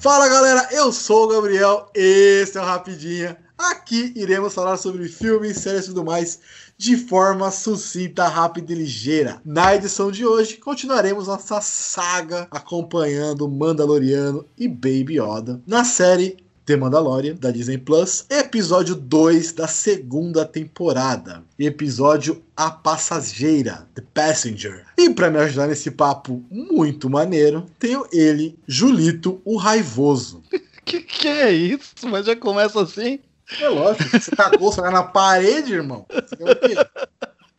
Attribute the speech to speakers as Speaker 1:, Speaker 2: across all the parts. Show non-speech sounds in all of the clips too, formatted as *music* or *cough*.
Speaker 1: Fala galera, eu sou o Gabriel, esse é o Rapidinha. Aqui iremos falar sobre filmes, séries e tudo mais de forma sucinta, rápida e ligeira. Na edição de hoje, continuaremos nossa saga acompanhando Mandaloriano e Baby Yoda na série The Mandalorian, da Disney Plus, episódio 2 da segunda temporada. Episódio A Passageira, The Passenger. E para me ajudar nesse papo muito maneiro, tenho ele, Julito, o Raivoso. *laughs*
Speaker 2: que que é isso? Mas já começa assim?
Speaker 1: É lógico, você cagou, você na parede, irmão. Você quer o quê?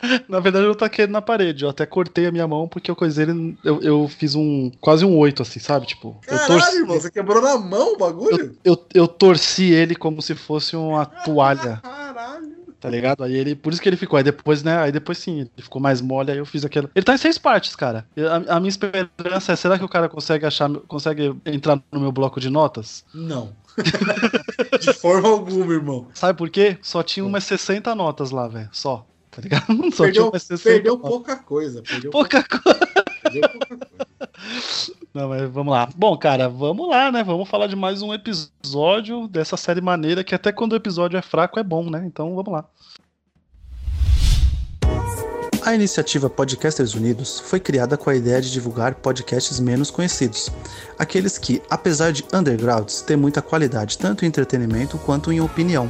Speaker 1: *laughs*
Speaker 2: Na verdade, eu taquei ele na parede. Eu até cortei a minha mão porque eu coisei ele. Eu, eu fiz um. quase um oito, assim, sabe? Tipo.
Speaker 1: Caralho,
Speaker 2: eu torci,
Speaker 1: irmão, você quebrou na mão o bagulho?
Speaker 2: eu, eu, eu torci ele como se fosse uma *laughs* toalha,
Speaker 1: Caralho.
Speaker 2: tá ligado? Aí ele. Por isso que ele ficou. Aí depois, né? Aí depois sim, ele ficou mais mole, aí eu fiz aquilo. Ele tá em seis partes, cara. A, a minha esperança é: será que o cara consegue achar. consegue entrar no meu bloco de notas?
Speaker 1: Não. *laughs* de forma alguma, irmão.
Speaker 2: Sabe por quê? Só tinha umas 60 notas lá, velho. Só. Tá ligado? *laughs* Só tinha
Speaker 1: Perdeu,
Speaker 2: 60
Speaker 1: perdeu pouca coisa. Perdeu, *laughs*
Speaker 2: Pouca coisa.
Speaker 1: perdeu pouca coisa.
Speaker 2: Não, mas vamos lá. Bom, cara, vamos lá, né? Vamos falar de mais um episódio dessa série maneira que até quando o episódio é fraco é bom, né? Então vamos lá. A iniciativa Podcasters Unidos foi criada com a ideia de divulgar podcasts menos conhecidos, aqueles que, apesar de undergrounds, têm muita qualidade tanto em entretenimento quanto em opinião.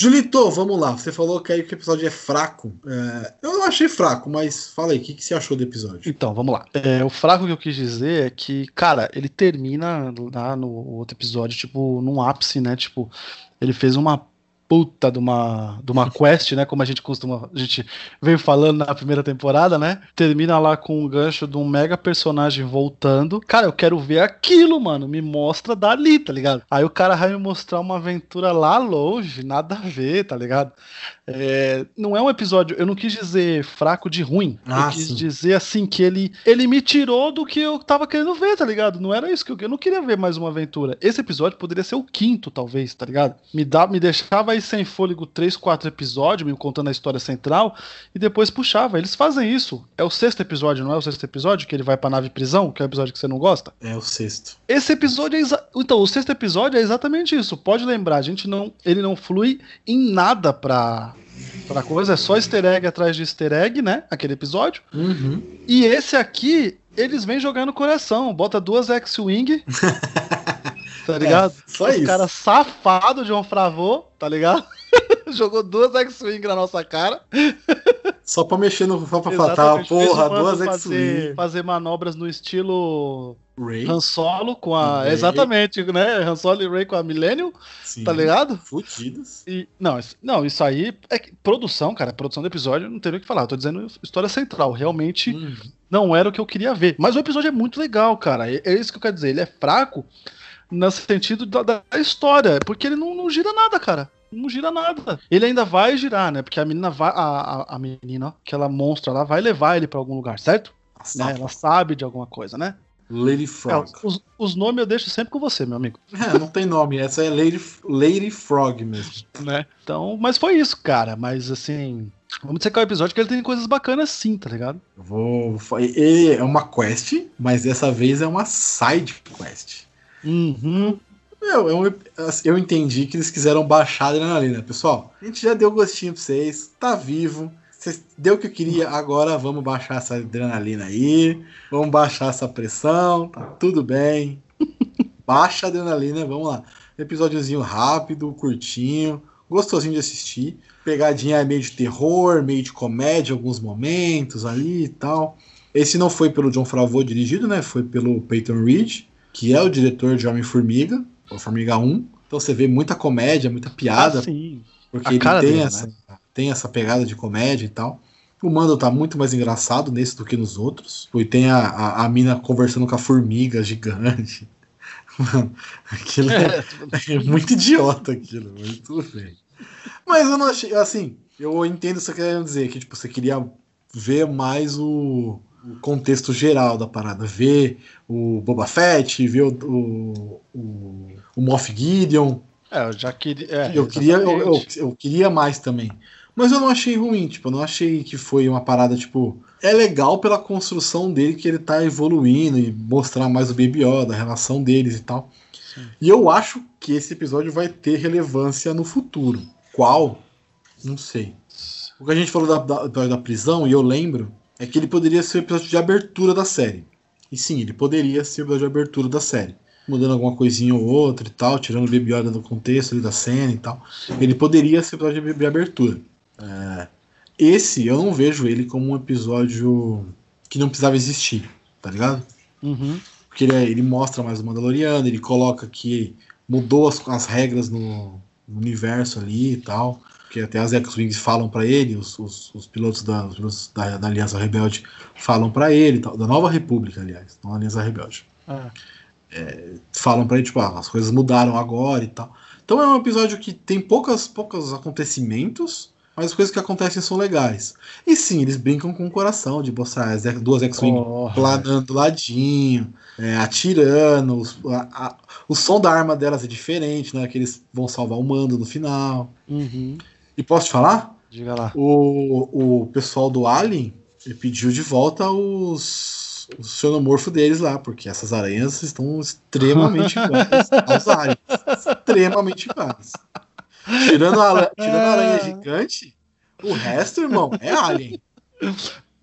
Speaker 1: Julito, vamos lá. Você falou que aí que o episódio é fraco. É, eu não achei fraco, mas fala aí, o que, que você achou do episódio?
Speaker 2: Então, vamos lá. É, o fraco que eu quis dizer é que, cara, ele termina lá no outro episódio, tipo, num ápice, né? Tipo, ele fez uma puta de uma, de uma quest, né? Como a gente costuma. A gente veio falando na primeira temporada, né? Termina lá com um gancho de um mega personagem voltando. Cara, eu quero ver aquilo, mano. Me mostra dali, tá ligado? Aí o cara vai me mostrar uma aventura lá longe, nada a ver, tá ligado? É, não é um episódio. Eu não quis dizer fraco de ruim.
Speaker 1: Ah,
Speaker 2: eu quis
Speaker 1: sim.
Speaker 2: dizer assim que ele, ele me tirou do que eu tava querendo ver, tá ligado? Não era isso que eu, eu não queria ver mais uma aventura. Esse episódio poderia ser o quinto, talvez, tá ligado? Me, dá, me deixava aí sem fôlego três, quatro episódios, me contando a história central, e depois puxava. Eles fazem isso. É o sexto episódio, não é o sexto episódio? Que ele vai pra nave prisão, que é o episódio que você não gosta?
Speaker 1: É o sexto.
Speaker 2: Esse episódio é. Então, o sexto episódio é exatamente isso. Pode lembrar, a gente não. Ele não flui em nada pra. Pra coisa, é só easter egg atrás de easter egg, né? Aquele episódio.
Speaker 1: Uhum.
Speaker 2: E esse aqui, eles vêm jogar no coração. Bota duas X-Wing. *laughs* tá ligado?
Speaker 1: É, só
Speaker 2: Os
Speaker 1: isso.
Speaker 2: cara safado de um fravô, tá ligado? *laughs* Jogou duas X-Wing na nossa cara.
Speaker 1: Só pra mexer no Fatal Fatal, porra, duas
Speaker 2: fazer,
Speaker 1: X-Wing.
Speaker 2: fazer manobras no estilo
Speaker 1: Ray.
Speaker 2: Han Solo com a.
Speaker 1: Ray.
Speaker 2: Exatamente, né? Han Solo e Ray com a Millennium,
Speaker 1: Sim.
Speaker 2: tá ligado?
Speaker 1: Fudidos.
Speaker 2: E, não, isso- não, isso aí é que- produção, cara, produção do episódio, não tem o que falar. Eu tô dizendo história central. Realmente
Speaker 1: Uhum.
Speaker 2: não era o que eu queria ver. Mas o episódio é muito legal, cara. É, é isso que eu quero dizer. Ele é fraco no sentido da, da história, porque ele não, não gira nada, cara. Não gira nada. Ele ainda vai girar, né? Porque a menina vai. A, a, a menina, aquela monstra lá, vai levar ele pra algum lugar, certo? Né? Ela sabe de alguma coisa, né?
Speaker 1: Lady
Speaker 2: É,
Speaker 1: Frog.
Speaker 2: os, os nomes eu deixo sempre com você, meu amigo.
Speaker 1: É, não tem nome, essa é Lady, Lady Frog mesmo.
Speaker 2: Né? Então, mas foi isso, cara. Mas assim. Vamos dizer que é um episódio que ele tem coisas bacanas sim, tá ligado?
Speaker 1: Eu Vou. É uma quest, mas dessa vez é uma side quest.
Speaker 2: Uhum.
Speaker 1: Meu, eu, eu entendi que eles quiseram baixar a adrenalina. Pessoal, a gente já deu gostinho pra vocês, tá vivo. Vocês deu o que eu queria, agora vamos baixar essa adrenalina aí. Vamos baixar essa pressão, tá tudo bem. *laughs* Baixa a adrenalina, vamos lá. Episódiozinho rápido, curtinho, gostosinho de assistir. Pegadinha meio de terror, meio de comédia, alguns momentos ali e tal. Esse não foi pelo John Favreau dirigido, né? Foi pelo Peyton Reed, que é o diretor de Homem-Formiga, ou Formiga 1. Então você vê muita comédia, muita piada,
Speaker 2: Ah, sim.
Speaker 1: porque
Speaker 2: a
Speaker 1: ele
Speaker 2: cara
Speaker 1: tem,
Speaker 2: dele,
Speaker 1: essa,
Speaker 2: né?
Speaker 1: tem essa pegada de comédia e tal. O Mando tá muito mais engraçado nesse do que nos outros. E tem a, a, a mina conversando com a formiga gigante. *laughs* Mano, aquilo é, é muito idiota aquilo, mas tudo bem. Mas eu não achei, assim, eu entendo o que você querendo dizer, que tipo, você queria ver mais o, o contexto geral da parada, ver o Boba Fett, ver o, o, o, o Moff Gideon.
Speaker 2: É, eu já queria. É,
Speaker 1: eu, queria eu, eu, eu, queria mais também. Mas eu não achei ruim, tipo, eu não achei que foi uma parada, tipo. É legal pela construção dele que ele tá evoluindo e mostrar mais o Baby Yoda, a relação deles e tal. Sim. E eu acho que esse episódio vai ter relevância no futuro. Qual? Não sei. O que a gente falou da, da, da prisão, e eu lembro, é que ele poderia ser o episódio de abertura da série. E sim, ele poderia ser o episódio de abertura da série. Mudando alguma coisinha ou outra e tal, tirando o Baby Yoda do contexto ali da cena e tal. Ele poderia ser episódio de abertura. É, esse eu não vejo ele como um episódio que não precisava existir, tá ligado?
Speaker 2: Uhum.
Speaker 1: Porque ele, é, ele, mostra mais o Mandaloriano, ele coloca que mudou as, as regras no, no, universo ali e tal. Que até as X-Wings falam para ele, os, os, os, pilotos, da, os pilotos da, da, Aliança Rebelde falam para ele, da Nova República, aliás, não Aliança Rebelde.
Speaker 2: Ah.
Speaker 1: É, falam para ele, tipo, ah, as coisas mudaram agora e tal. Então é um episódio que tem poucas, poucos acontecimentos, mas as coisas que acontecem são legais. E sim, eles brincam com o coração de mostrar as duas X-Wing oh, planando do ladinho, é, atirando. Os, a, a, o som da arma delas é diferente, né? Que eles vão salvar o mando no final.
Speaker 2: Uhum.
Speaker 1: E posso te falar?
Speaker 2: Diga lá.
Speaker 1: O, o pessoal do Alien pediu de volta os, os xenomorfos deles lá, porque essas aranhas estão extremamente iguais aos aliens. Extremamente iguais. Tirando a, tirando a aranha gigante, o resto, irmão, é Alien.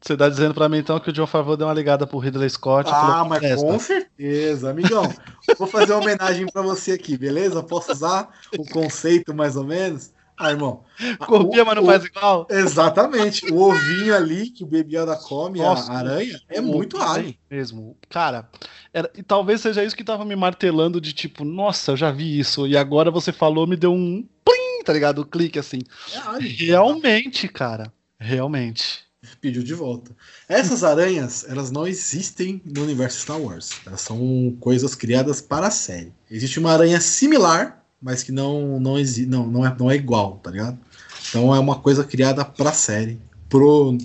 Speaker 2: Você tá dizendo pra mim então que o John Favreau deu uma ligada pro Ridley Scott?
Speaker 1: Ah, mas com certeza, amigão. Vou fazer uma homenagem pra você aqui, beleza? Posso usar o conceito mais ou menos? Ah, irmão.
Speaker 2: Copia, mas não o, faz igual?
Speaker 1: Exatamente. O ovinho ali que o Yoda come, Nossa, a aranha, é muito alien.
Speaker 2: Mesmo. Cara, era, e talvez seja isso que tava me martelando de tipo, nossa, eu já vi isso. E agora você falou, me deu um plim, tá ligado? O um clique assim. É alien. Realmente, cara. Realmente.
Speaker 1: Pediu de volta. Essas aranhas, elas não existem no universo Star Wars. Elas são coisas criadas para a série. Existe uma aranha similar mas que não não, não, não, é, não é igual, tá ligado? Então é uma coisa criada pra série, pro.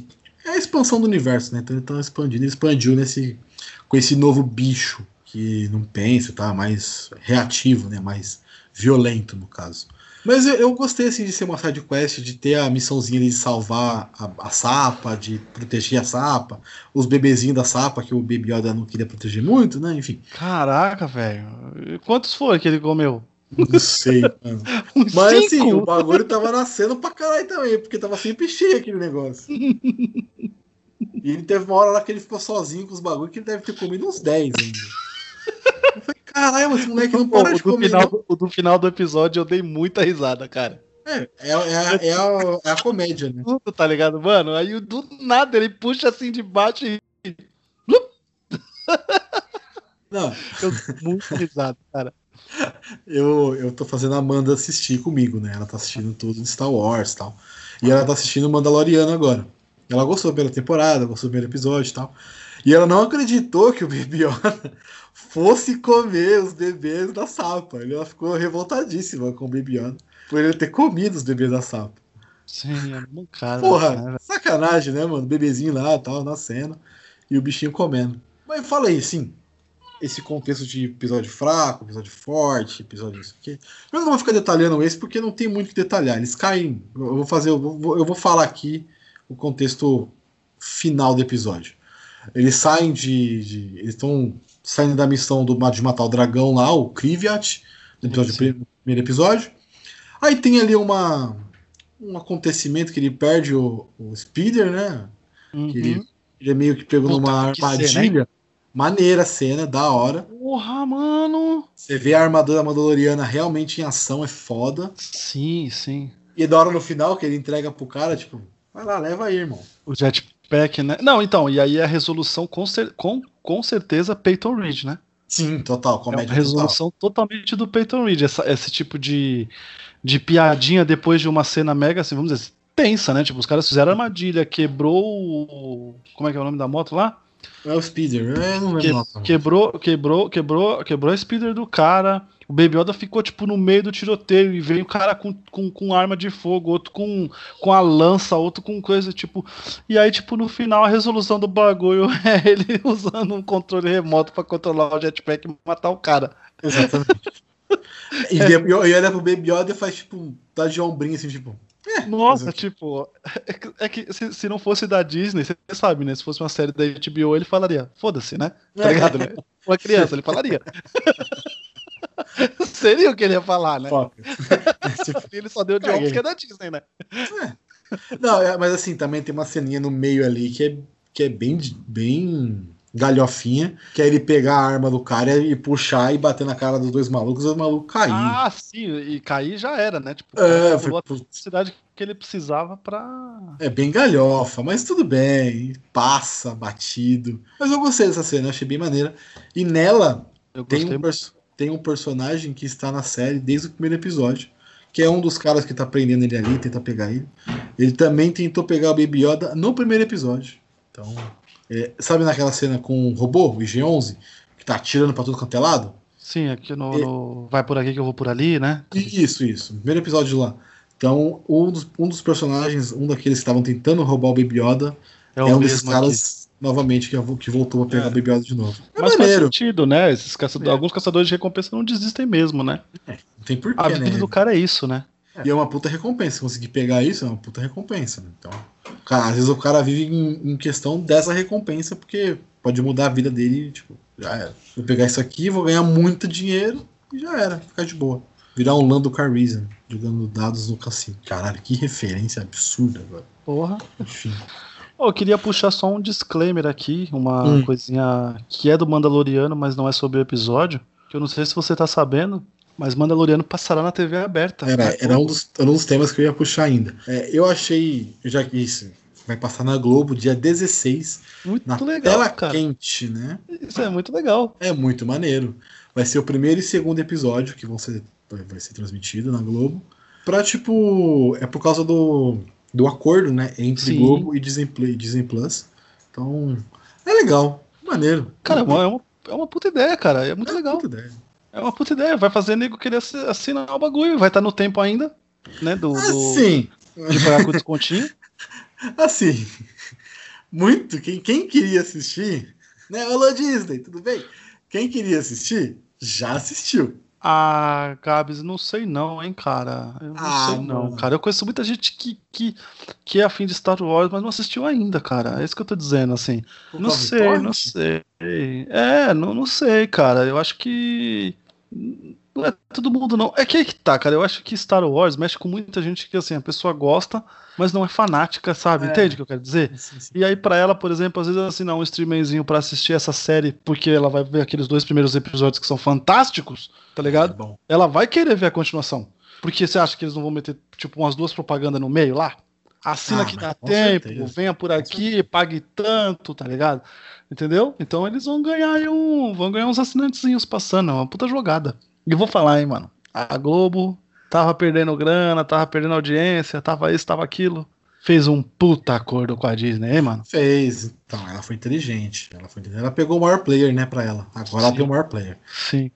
Speaker 1: É a expansão do universo, né? Então ele tá expandindo, expandiu nesse. com esse novo bicho que não pensa, tá? Mais reativo, né? Mais violento, no caso. Mas eu, eu, gostei assim de ser uma side quest, de ter a missãozinha de salvar a, a, sapa, de proteger a sapa, os bebezinhos da sapa que o Baby Yoda não queria proteger muito, né? Enfim.
Speaker 2: Caraca, velho. Quantos foi que ele comeu?
Speaker 1: Não sei, mano. *laughs* Mas assim, o bagulho tava nascendo pra caralho também, porque tava sempre cheio aquele negócio. *laughs* E ele teve uma hora lá que ele ficou sozinho com os bagulhos que ele deve ter comido uns 10 ainda. Eu falei, caralho, esse moleque não para de comer.
Speaker 2: Final, o do final do episódio eu dei muita risada, cara.
Speaker 1: É, é, é, é, a, é a comédia, né?
Speaker 2: Tudo, tá ligado, mano? Aí do nada ele puxa assim de baixo e. *laughs*
Speaker 1: Não.
Speaker 2: Eu muito risado, cara
Speaker 1: eu, eu tô fazendo a Amanda assistir comigo, né? Ela tá assistindo tudo de Star Wars e tal. E ela tá assistindo Mandaloriano agora. Ela gostou da primeira temporada, gostou do primeiro episódio e tal. E ela não acreditou que o Baby Yoda *laughs* fosse comer os bebês da Sapa. Ela ficou revoltadíssima com o Baby Yoda por ele ter comido os bebês da Sapa.
Speaker 2: Sim, é mancada.
Speaker 1: Porra, cara. sacanagem, né, mano? bebezinho lá, tal, nascendo. E o bichinho comendo. Mas fala aí, sim esse contexto de episódio fraco, episódio forte, episódio isso aqui. Eu não vou ficar detalhando esse porque não tem muito que detalhar. Eles caem. Eu vou fazer, eu vou, eu vou falar aqui o contexto final do episódio. Eles saem de. de eles estão saindo da missão do, de matar o dragão lá, o Kriviat, no episódio, primeiro episódio. Aí tem ali uma, um acontecimento que ele perde o, o Speeder, né? Uhum. Ele, ele, é meio que pegou Puta, numa armadilha. Ser, né? Maneira a cena, da hora.
Speaker 2: Porra, mano!
Speaker 1: Você vê a armadura Mandaloriana realmente em ação, é foda.
Speaker 2: Sim, sim.
Speaker 1: E da hora no final que ele entrega pro cara, tipo, vai lá, leva aí, irmão.
Speaker 2: O jetpack, né? Não, então, e aí a resolução com, cer com, com certeza Peyton Reed, né?
Speaker 1: Sim, total,
Speaker 2: comédia é uma resolução total. totalmente do Peyton Reed, essa, esse tipo de, de piadinha depois de uma cena mega, assim, vamos dizer, tensa, né? Tipo, os caras fizeram armadilha, quebrou o... Como é que é o nome da moto lá?
Speaker 1: É o speeder, é, não
Speaker 2: Que-
Speaker 1: lembro.
Speaker 2: quebrou, quebrou, quebrou, quebrou a speeder do cara. O Baby Yoda ficou, tipo, no meio do tiroteio e veio um cara com, com, com arma de fogo, outro com, com a lança, outro com coisa, tipo. E aí, tipo, no final, a resolução do bagulho *laughs* é ele usando um controle remoto pra controlar o jetpack e matar o cara.
Speaker 1: Exatamente. *laughs* E, e olha pro Baby Yoda e faz tipo, tá de ombrinho assim, tipo.
Speaker 2: Nossa,
Speaker 1: Mas-
Speaker 2: tipo, é que, é que se, se não fosse da Disney, você sabe, né? Se fosse uma série da HBO, ele falaria, foda-se, né? Tá ligado, né? Uma criança, ele falaria. *laughs* Seria o que ele ia falar, né?
Speaker 1: Foca. *laughs* Tipo,
Speaker 2: Ele só deu de ombros que é da Disney, né?
Speaker 1: Não, é, mas assim, também tem uma ceninha no meio ali que é, que é bem, bem galhofinha, que é ele pegar a arma do cara e puxar e bater na cara dos dois malucos e os malucos caírem.
Speaker 2: Ah, sim, e cair já era, né? Tipo,
Speaker 1: É, foi-
Speaker 2: a velocidade que ele precisava pra.
Speaker 1: É bem galhofa, mas tudo bem. Passa, batido. Mas eu gostei dessa cena, achei bem maneira. E nela
Speaker 2: Eu
Speaker 1: tem um, tem um personagem que está na série desde o primeiro episódio. Que é um dos caras que tá prendendo ele ali, tenta pegar ele. Ele também tentou pegar o Baby Yoda no primeiro episódio. Então, é, sabe naquela cena com o robô, o IG-11, que tá atirando pra tudo quanto é lado?
Speaker 2: Sim, aqui no,
Speaker 1: E-
Speaker 2: no Vai por aqui que eu vou por ali, né?
Speaker 1: Isso, isso. Primeiro episódio lá. Então, um dos, um dos personagens, um daqueles que estavam tentando roubar o Baby Yoda,
Speaker 2: É,
Speaker 1: é, um desses
Speaker 2: mesmo aqui.
Speaker 1: caras, novamente, que, que voltou a pegar
Speaker 2: É.
Speaker 1: o Baby Yoda de novo. É
Speaker 2: Mas faz
Speaker 1: maneiro.
Speaker 2: sentido, né? Esses caçadores-
Speaker 1: É.
Speaker 2: Alguns caçadores de recompensa não desistem mesmo, né?
Speaker 1: Não tem porquê,
Speaker 2: A vida
Speaker 1: né?
Speaker 2: do cara é isso, né?
Speaker 1: E é uma puta recompensa. Se conseguir pegar isso, é uma puta recompensa. né? Então, cara, às vezes o cara vive em, em questão dessa recompensa, porque pode mudar a vida dele, tipo, já era. Vou pegar isso aqui, vou ganhar muito dinheiro e já era, ficar de boa. Virar um Lando Calrissian, jogando dados no cassino. Caralho, que referência absurda agora.
Speaker 2: Porra.
Speaker 1: Enfim.
Speaker 2: Ô, eu queria puxar só um disclaimer aqui, uma
Speaker 1: Hum.
Speaker 2: coisinha que é do Mandaloriano, mas não é sobre o episódio. Que eu não sei se você tá sabendo, mas Mandaloriano passará na TV aberta.
Speaker 1: Era, era, um dos, era um dos temas que eu ia puxar ainda. É, eu achei, já que isso vai passar na Globo dia 16,
Speaker 2: Muito
Speaker 1: na
Speaker 2: legal,
Speaker 1: tela
Speaker 2: cara.
Speaker 1: quente, né?
Speaker 2: Isso é muito legal.
Speaker 1: É muito maneiro. Vai ser o primeiro e segundo episódio que vão ser, vai ser transmitido na Globo. Pra, tipo, é por causa do, do acordo, né? Entre
Speaker 2: Sim.
Speaker 1: Globo e Disney, Disney Plus. Então, é legal. Maneiro.
Speaker 2: Cara, é uma, é uma puta ideia, cara. É muito
Speaker 1: É
Speaker 2: legal.
Speaker 1: puta ideia.
Speaker 2: É uma puta ideia. Vai fazer nego querer assi- assinar o bagulho. Vai estar no tempo ainda, né? Do, do-
Speaker 1: Assim,
Speaker 2: de pagar com descontinho. *laughs*
Speaker 1: assim. Muito. Quem, quem queria assistir, né? Olá, Disney, tudo bem? Quem queria assistir, já assistiu.
Speaker 2: Ah, Gabs, não sei não, hein, cara. Eu não
Speaker 1: Ah,
Speaker 2: sei não,
Speaker 1: mano.
Speaker 2: cara. Eu conheço muita gente que, que, que é afim de Star Wars, mas não assistiu ainda, cara. É isso que eu tô dizendo, assim. Não
Speaker 1: causa do
Speaker 2: sei, não sei. É, não, não sei, cara. Eu acho que. Não é todo mundo, não. É que aí que tá, cara. Eu acho que Star Wars mexe com muita gente que, assim, a pessoa gosta, mas não é fanática, sabe?
Speaker 1: É.
Speaker 2: Entende o que eu quero dizer?
Speaker 1: Sim, sim.
Speaker 2: E aí, pra ela, por exemplo, às vezes assinar um streamingzinho pra assistir essa série, porque ela vai ver aqueles dois primeiros episódios que são fantásticos, tá ligado?
Speaker 1: É bom.
Speaker 2: Ela vai querer ver a continuação. Porque você acha que eles não vão meter, tipo, umas duas propagandas no meio lá? Assina
Speaker 1: Ah,
Speaker 2: que dá tempo,
Speaker 1: certeza.
Speaker 2: venha por aqui, pague tanto, tá ligado? Entendeu? Então eles vão ganhar um. Vão ganhar uns assinantezinhos passando, é uma puta jogada. E vou falar, hein, mano. A Globo tava perdendo grana, tava perdendo audiência, tava isso, tava aquilo. Fez um puta acordo com a Disney, hein, mano?
Speaker 1: Fez. Então, ela foi inteligente. Ela foi inteligente. Ela pegou o maior player, né, pra ela. Agora ela
Speaker 2: Sim.
Speaker 1: tem o maior player.
Speaker 2: Sim.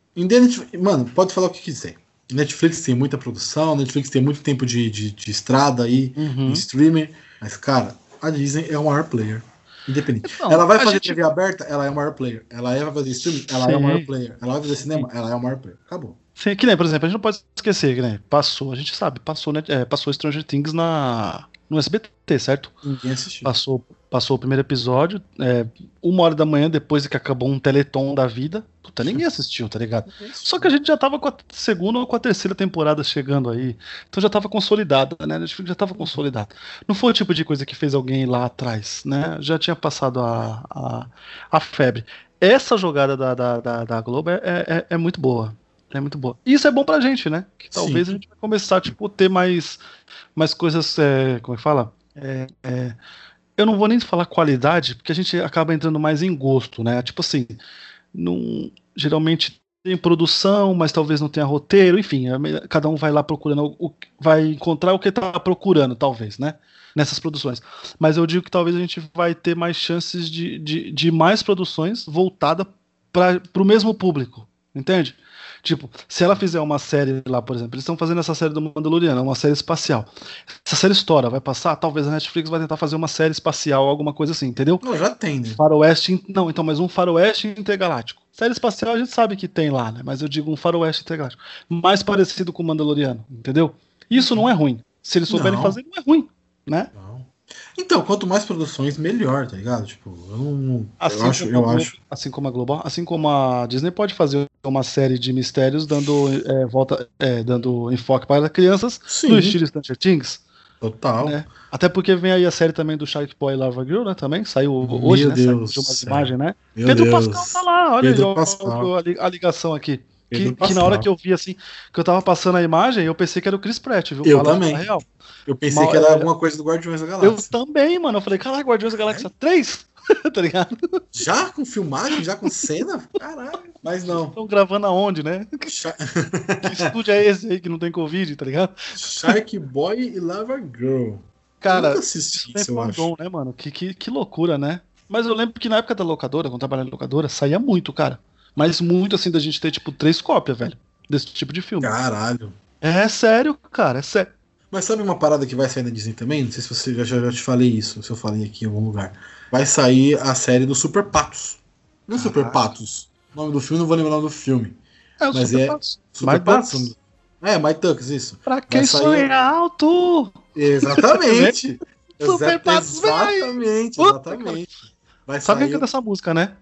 Speaker 1: Mano, pode falar o que quiser. Netflix tem muita produção, Netflix tem muito tempo de, de, de estrada aí,
Speaker 2: Uhum.
Speaker 1: em streamer. Mas, cara, a Disney é o maior player. Independente.
Speaker 2: Então,
Speaker 1: ela vai fazer
Speaker 2: gente-
Speaker 1: TV aberta, ela é o maior player. Ela vai fazer streaming, ela é o
Speaker 2: Sim.
Speaker 1: maior player. Ela vai fazer cinema, ela é o maior player. Acabou.
Speaker 2: Sim, que nem, por exemplo, a gente não pode esquecer, que nem, passou, a gente sabe, passou, né, é, passou Stranger Things na, no SBT, certo?
Speaker 1: Ninguém assistiu.
Speaker 2: Passou, passou o primeiro episódio, é, uma hora da manhã depois de que acabou um teleton da vida. Puta, ninguém assistiu, tá ligado? Só que a gente já tava com a segunda ou com a terceira temporada chegando aí. Então já tava consolidada, né? A Netflix já tava consolidada. Não foi o tipo de coisa que fez alguém lá atrás, né? Já tinha passado a, a, a febre. Essa jogada da, da, da, da Globo é, é, é muito boa. É muito boa. E isso é bom pra gente, né? Que talvez
Speaker 1: Sim.
Speaker 2: a gente vai começar, tipo, ter mais, mais coisas. é, como é que fala? É, é, eu não vou nem falar qualidade, porque a gente acaba entrando mais em gosto, né? Tipo assim, não, geralmente tem produção, mas talvez não tenha roteiro, enfim, é cada um vai lá procurando, o, vai encontrar o que está procurando, talvez, né? Nessas produções. Mas eu digo que talvez a gente vai ter mais chances de, de, de mais produções voltada para o mesmo público, entende? Tipo, se ela fizer uma série lá, por exemplo, eles estão fazendo essa série do Mandaloriano, uma série espacial. Essa série estoura, vai passar, talvez a Netflix vai tentar fazer uma série espacial, alguma coisa assim, entendeu?
Speaker 1: Não, já tem, né?
Speaker 2: Faroeste, não, então, mas um faroeste intergaláctico. Série espacial a gente sabe que tem lá, né? Mas eu digo um faroeste intergaláctico. Mais parecido com o Mandaloriano, entendeu? Isso não é ruim. Se eles souberem não. fazer, não é ruim, né? Não.
Speaker 1: Então, quanto mais produções, melhor, tá ligado? Tipo, eu não.
Speaker 2: Assim
Speaker 1: eu acho, eu acho.
Speaker 2: Assim como a Global, assim como a Disney pode fazer uma série de mistérios dando é, volta, é, dando enfoque para crianças Sim. no estilo Stranger Things.
Speaker 1: Total. Né?
Speaker 2: Até porque vem aí a série também do Shark Boy Lava Girl, né? Também saiu Meu hoje, né? Deus saiu umas imagens, né?
Speaker 1: Meu Pedro
Speaker 2: Deus. Pascal tá lá, olha Pedro aí, a ligação aqui. Que, que, na hora que eu vi assim, que eu tava passando a imagem, eu pensei que era o Chris Pratt, viu?
Speaker 1: Eu também. Real. Eu pensei Mal, que era é... alguma coisa do Guardiões da Galáxia.
Speaker 2: Eu também, mano. Eu falei, caralho, Guardiões da Galáxia é? 3? *laughs* tá ligado?
Speaker 1: Já com filmagem, já com cena? Caralho. Mas não.
Speaker 2: Estão gravando aonde, né? *laughs* Char... que estúdio é esse aí que não tem Covid, tá ligado?
Speaker 1: Shark Boy e Lava Girl.
Speaker 2: Cara, eu assisti isso, eu acho. Bom, né, mano? Que, que, que loucura, né? Mas eu lembro que na época da locadora, quando eu trabalhava em locadora, saía muito, cara. Mas muito assim da gente ter, tipo, três cópias, velho. Desse tipo de filme.
Speaker 1: Caralho.
Speaker 2: É sério, cara, é sério.
Speaker 1: Mas sabe uma parada que vai sair na Disney também? Não sei se você já, já te falei isso, se eu falei aqui em algum lugar. Vai sair a série do Super Patos. Não é Super Patos. O nome do filme, não vou lembrar o nome do filme.
Speaker 2: É o
Speaker 1: mas
Speaker 2: Super
Speaker 1: é
Speaker 2: Patos.
Speaker 1: Super My Patos. Ducks. É, My Tucks, isso.
Speaker 2: Pra quem sair... sonha alto!
Speaker 1: Exatamente. *laughs*
Speaker 2: Super Patos,
Speaker 1: Exatamente, exatamente.
Speaker 2: Vai sabe sair... quem canta essa música, né?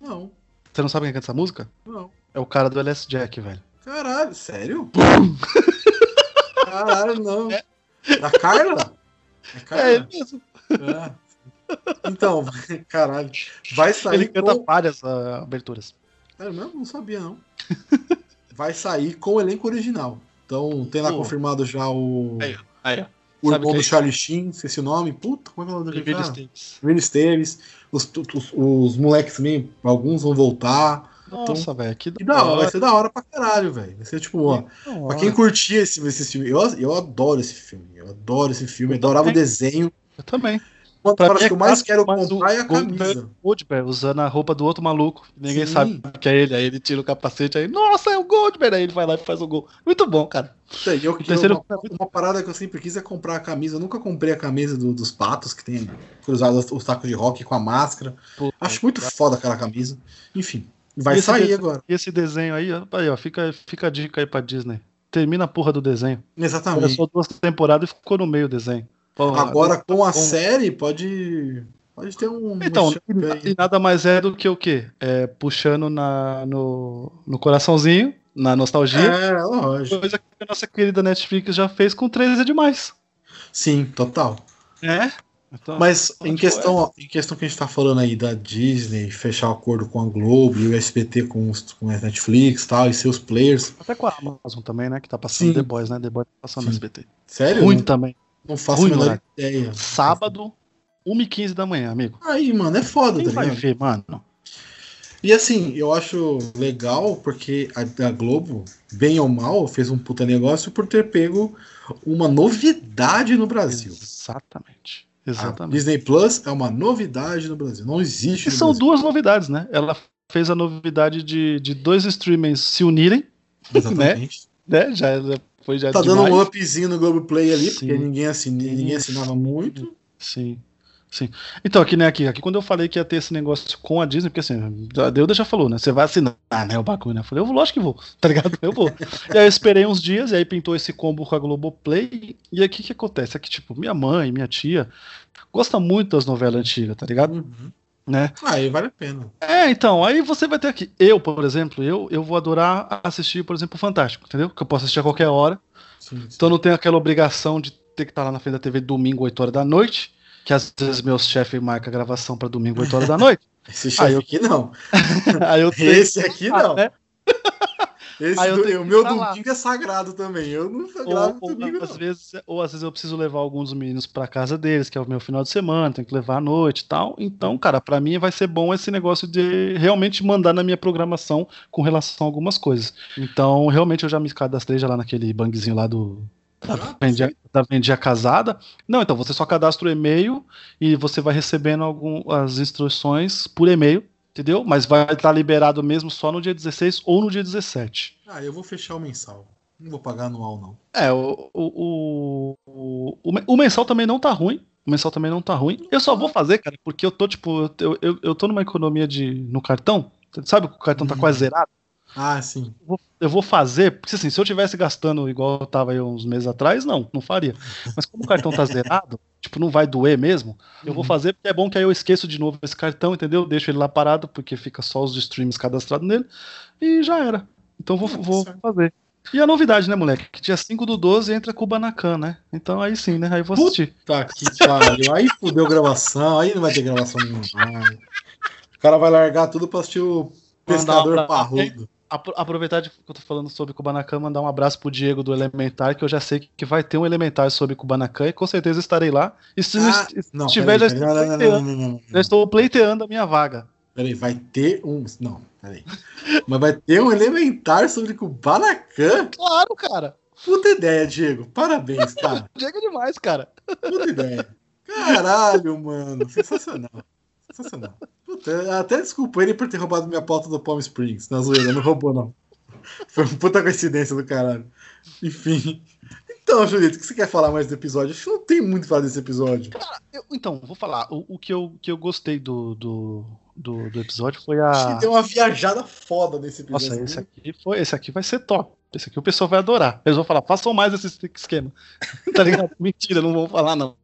Speaker 1: Não.
Speaker 2: Você não sabe quem canta essa música?
Speaker 1: Não.
Speaker 2: É o cara do LS Jack, velho.
Speaker 1: Caralho, sério? *laughs* Caralho, não. É. Da Carla? *laughs*
Speaker 2: É, Carla? é ele mesmo. É.
Speaker 1: Então, *laughs* caralho. Vai sair.
Speaker 2: Ele canta com... várias uh, aberturas.
Speaker 1: É mesmo? Não sabia, não. Vai sair com o elenco original. Então, tem lá confirmado já o.
Speaker 2: Aí, aí.
Speaker 1: O irmão do é Charlie Sheen, esqueci o nome. Puta, como é que é o nome? Willis Esteves. Willis Esteves. Os, os, os moleques também, alguns vão voltar.
Speaker 2: Nossa, então, velho, que,
Speaker 1: que da hora. Vai ser da hora pra caralho, velho. Vai ser tipo, ó. Pra quem curtia esse, esse filme, eu, eu adoro esse filme. Eu adoro esse filme. Eu adorava também. o desenho.
Speaker 2: Eu também.
Speaker 1: Uma das que eu mais quero comprar é a camisa.
Speaker 2: Goldberg usando a roupa do outro maluco. Ninguém Sim. sabe que é ele. Aí ele tira o capacete aí, nossa, é o Goldberg. Aí ele vai lá e faz o gol. Muito bom, cara.
Speaker 1: Sei, eu, terceiro... uma, uma, parada que eu sempre quis é comprar a camisa. Eu nunca comprei a camisa do, dos patos, que tem cruzado os, os tacos de rock com a máscara. Pô, Acho muito foda aquela camisa. Enfim. Vai sair desenho, agora.
Speaker 2: E esse desenho aí, ó, aí, ó, fica, fica a dica aí pra Disney. Termina a porra do desenho.
Speaker 1: Exatamente.
Speaker 2: Começou duas temporadas e ficou no meio o desenho.
Speaker 1: Agora com a série pode. Pode ter um.
Speaker 2: Então, e, nada mais é do que o quê? É, puxando na, no, no coraçãozinho, na nostalgia.
Speaker 1: É, lógico.
Speaker 2: Coisa que a nossa querida Netflix já fez com 13 é demais.
Speaker 1: Sim, total.
Speaker 2: É?
Speaker 1: Então, Mas em questão, é. em questão que a gente está falando aí da Disney fechar o acordo com a Globo e o SBT com, os, com a Netflix tal, e seus players.
Speaker 2: Até com a Amazon também, né? Que tá passando Sim. The Boys, né? The Boys tá passando Sim. no SBT.
Speaker 1: Sério?
Speaker 2: Ruim também.
Speaker 1: Não faço Ruim, a menor ideia.
Speaker 2: Sábado, 1h15 da manhã, amigo.
Speaker 1: Aí, mano, é foda,
Speaker 2: Quem tá vai ver, mano?
Speaker 1: E assim, eu acho legal porque a, a, Globo, bem ou mal, fez um puta negócio por ter pego uma novidade no Brasil.
Speaker 2: Exatamente.
Speaker 1: Exatamente. A Disney Plus é uma novidade no Brasil. Não existe.
Speaker 2: E são
Speaker 1: Brasil.
Speaker 2: duas novidades, né? Ela fez a novidade de, de dois streamers se unirem. *laughs*
Speaker 1: Exatamente.
Speaker 2: Né? né? Já foi já
Speaker 1: Tá demais. dando um upzinho no Globoplay ali, Sim. porque ninguém, assin... ninguém assinava muito.
Speaker 2: Sim. Sim. Então, aqui, né, aqui, aqui quando eu falei que ia ter esse negócio com a Disney, porque assim, a Deuda já falou, né? Você vai assinar, né? O bagulho, né? Eu falei, eu vou, lógico que vou, *laughs* tá ligado? Eu vou. e aí eu esperei uns dias, e aí pintou esse combo com a Globoplay. E aqui o que acontece? É que, tipo, minha mãe, minha tia, gosta muito das novelas antigas, tá ligado? Uhum. Né?
Speaker 1: Aí vale a pena.
Speaker 2: É, então, aí você vai ter aqui. Eu, por exemplo, eu, eu vou adorar assistir, por exemplo, o Fantástico, entendeu? Que eu posso assistir a qualquer hora. Sim, sim. Então não tenho aquela obrigação de ter que estar lá na frente da TV domingo, 8 horas da noite que às vezes meus chefes marcam a gravação para domingo, 8 horas da noite. *laughs*
Speaker 1: Esse chefe eu... aqui não. *laughs*
Speaker 2: Aí eu
Speaker 1: tenho... Esse aqui não. Ah, né? Esse
Speaker 2: Aí eu
Speaker 1: do-
Speaker 2: tenho
Speaker 1: o meu domingo é sagrado também. Eu não
Speaker 2: Ou,
Speaker 1: gravo
Speaker 2: ou
Speaker 1: domingo,
Speaker 2: às
Speaker 1: não.
Speaker 2: vezes, ou às vezes eu preciso levar alguns dos meninos pra casa deles, que é o meu final de semana, tenho que levar à noite e tal. Então, cara, pra mim vai ser bom esse negócio de realmente mandar na minha programação com relação a algumas coisas. Então, realmente eu já me cadastrei já lá naquele bangzinho lá do da
Speaker 1: Ah,
Speaker 2: vendia, da vendia casada. Não, então você só cadastra o e-mail e você vai recebendo algumas instruções por e-mail, entendeu? Mas vai estar liberado mesmo só no dia 16 ou no dia 17.
Speaker 1: Ah, eu vou fechar o mensal. Não vou pagar anual, não.
Speaker 2: É, o, o, o, o, mensal também não tá ruim. O mensal também não tá ruim. Eu só vou fazer, cara, porque eu tô, tipo, eu, eu, eu tô numa economia de no cartão. Sabe que o cartão tá
Speaker 1: Hum.
Speaker 2: quase zerado?
Speaker 1: Ah, sim.
Speaker 2: Eu vou, eu vou fazer, porque assim, se eu tivesse gastando igual eu tava aí uns meses atrás, não, não faria. Mas como o cartão tá *laughs* zerado, tipo, não vai doer mesmo, eu vou
Speaker 1: Uhum.
Speaker 2: fazer porque é bom que aí eu esqueço de novo esse cartão, entendeu? Deixo ele lá parado, porque fica só os streams cadastrados nele, e já era. Então eu vou,
Speaker 1: Ah,
Speaker 2: vou fazer. E a novidade, né, moleque? Que dia 5 do 12 entra Kubanacan, né? Então aí sim, né? Aí vou assistir.
Speaker 1: Tá que pariu. Aí fudeu gravação. Aí não vai ter gravação nenhuma mais. O cara vai largar tudo pra assistir o Pescador Parrudo.
Speaker 2: Apro- Aproveitar de que eu tô falando sobre Kubanacan, mandar um abraço pro Diego do Elementar, que eu já sei que vai ter um Elementar sobre Kubanacan, e com certeza estarei lá. E se não
Speaker 1: Ah, Não,
Speaker 2: tiver, já já estou pleiteando a minha vaga.
Speaker 1: Peraí, vai ter um. Não, peraí. Mas vai ter um elementar sobre Kubanacan?
Speaker 2: Claro, cara.
Speaker 1: Puta ideia, Diego. Parabéns, cara. *laughs*
Speaker 2: Chega demais, cara.
Speaker 1: Puta ideia. Caralho, mano. Sensacional. Sensacional. Puta, até desculpa ele por ter roubado minha pauta do Palm Springs. Na zoeira, não roubou, não. Foi uma puta coincidência do caralho. Enfim. Então, Julito, o que você quer falar mais do episódio? Acho que não tem muito falar desse episódio.
Speaker 2: Eu- então, vou falar. O, o que, eu, que eu gostei do, do, do, do episódio foi
Speaker 1: Acho
Speaker 2: a.
Speaker 1: que deu uma viajada foda nesse episódio.
Speaker 2: Nossa, esse aqui foi. Esse aqui vai ser top. Esse aqui o pessoal vai adorar. Eles vão falar, façam mais esse esquema. *laughs* tá ligado? Mentira, não vão falar, não.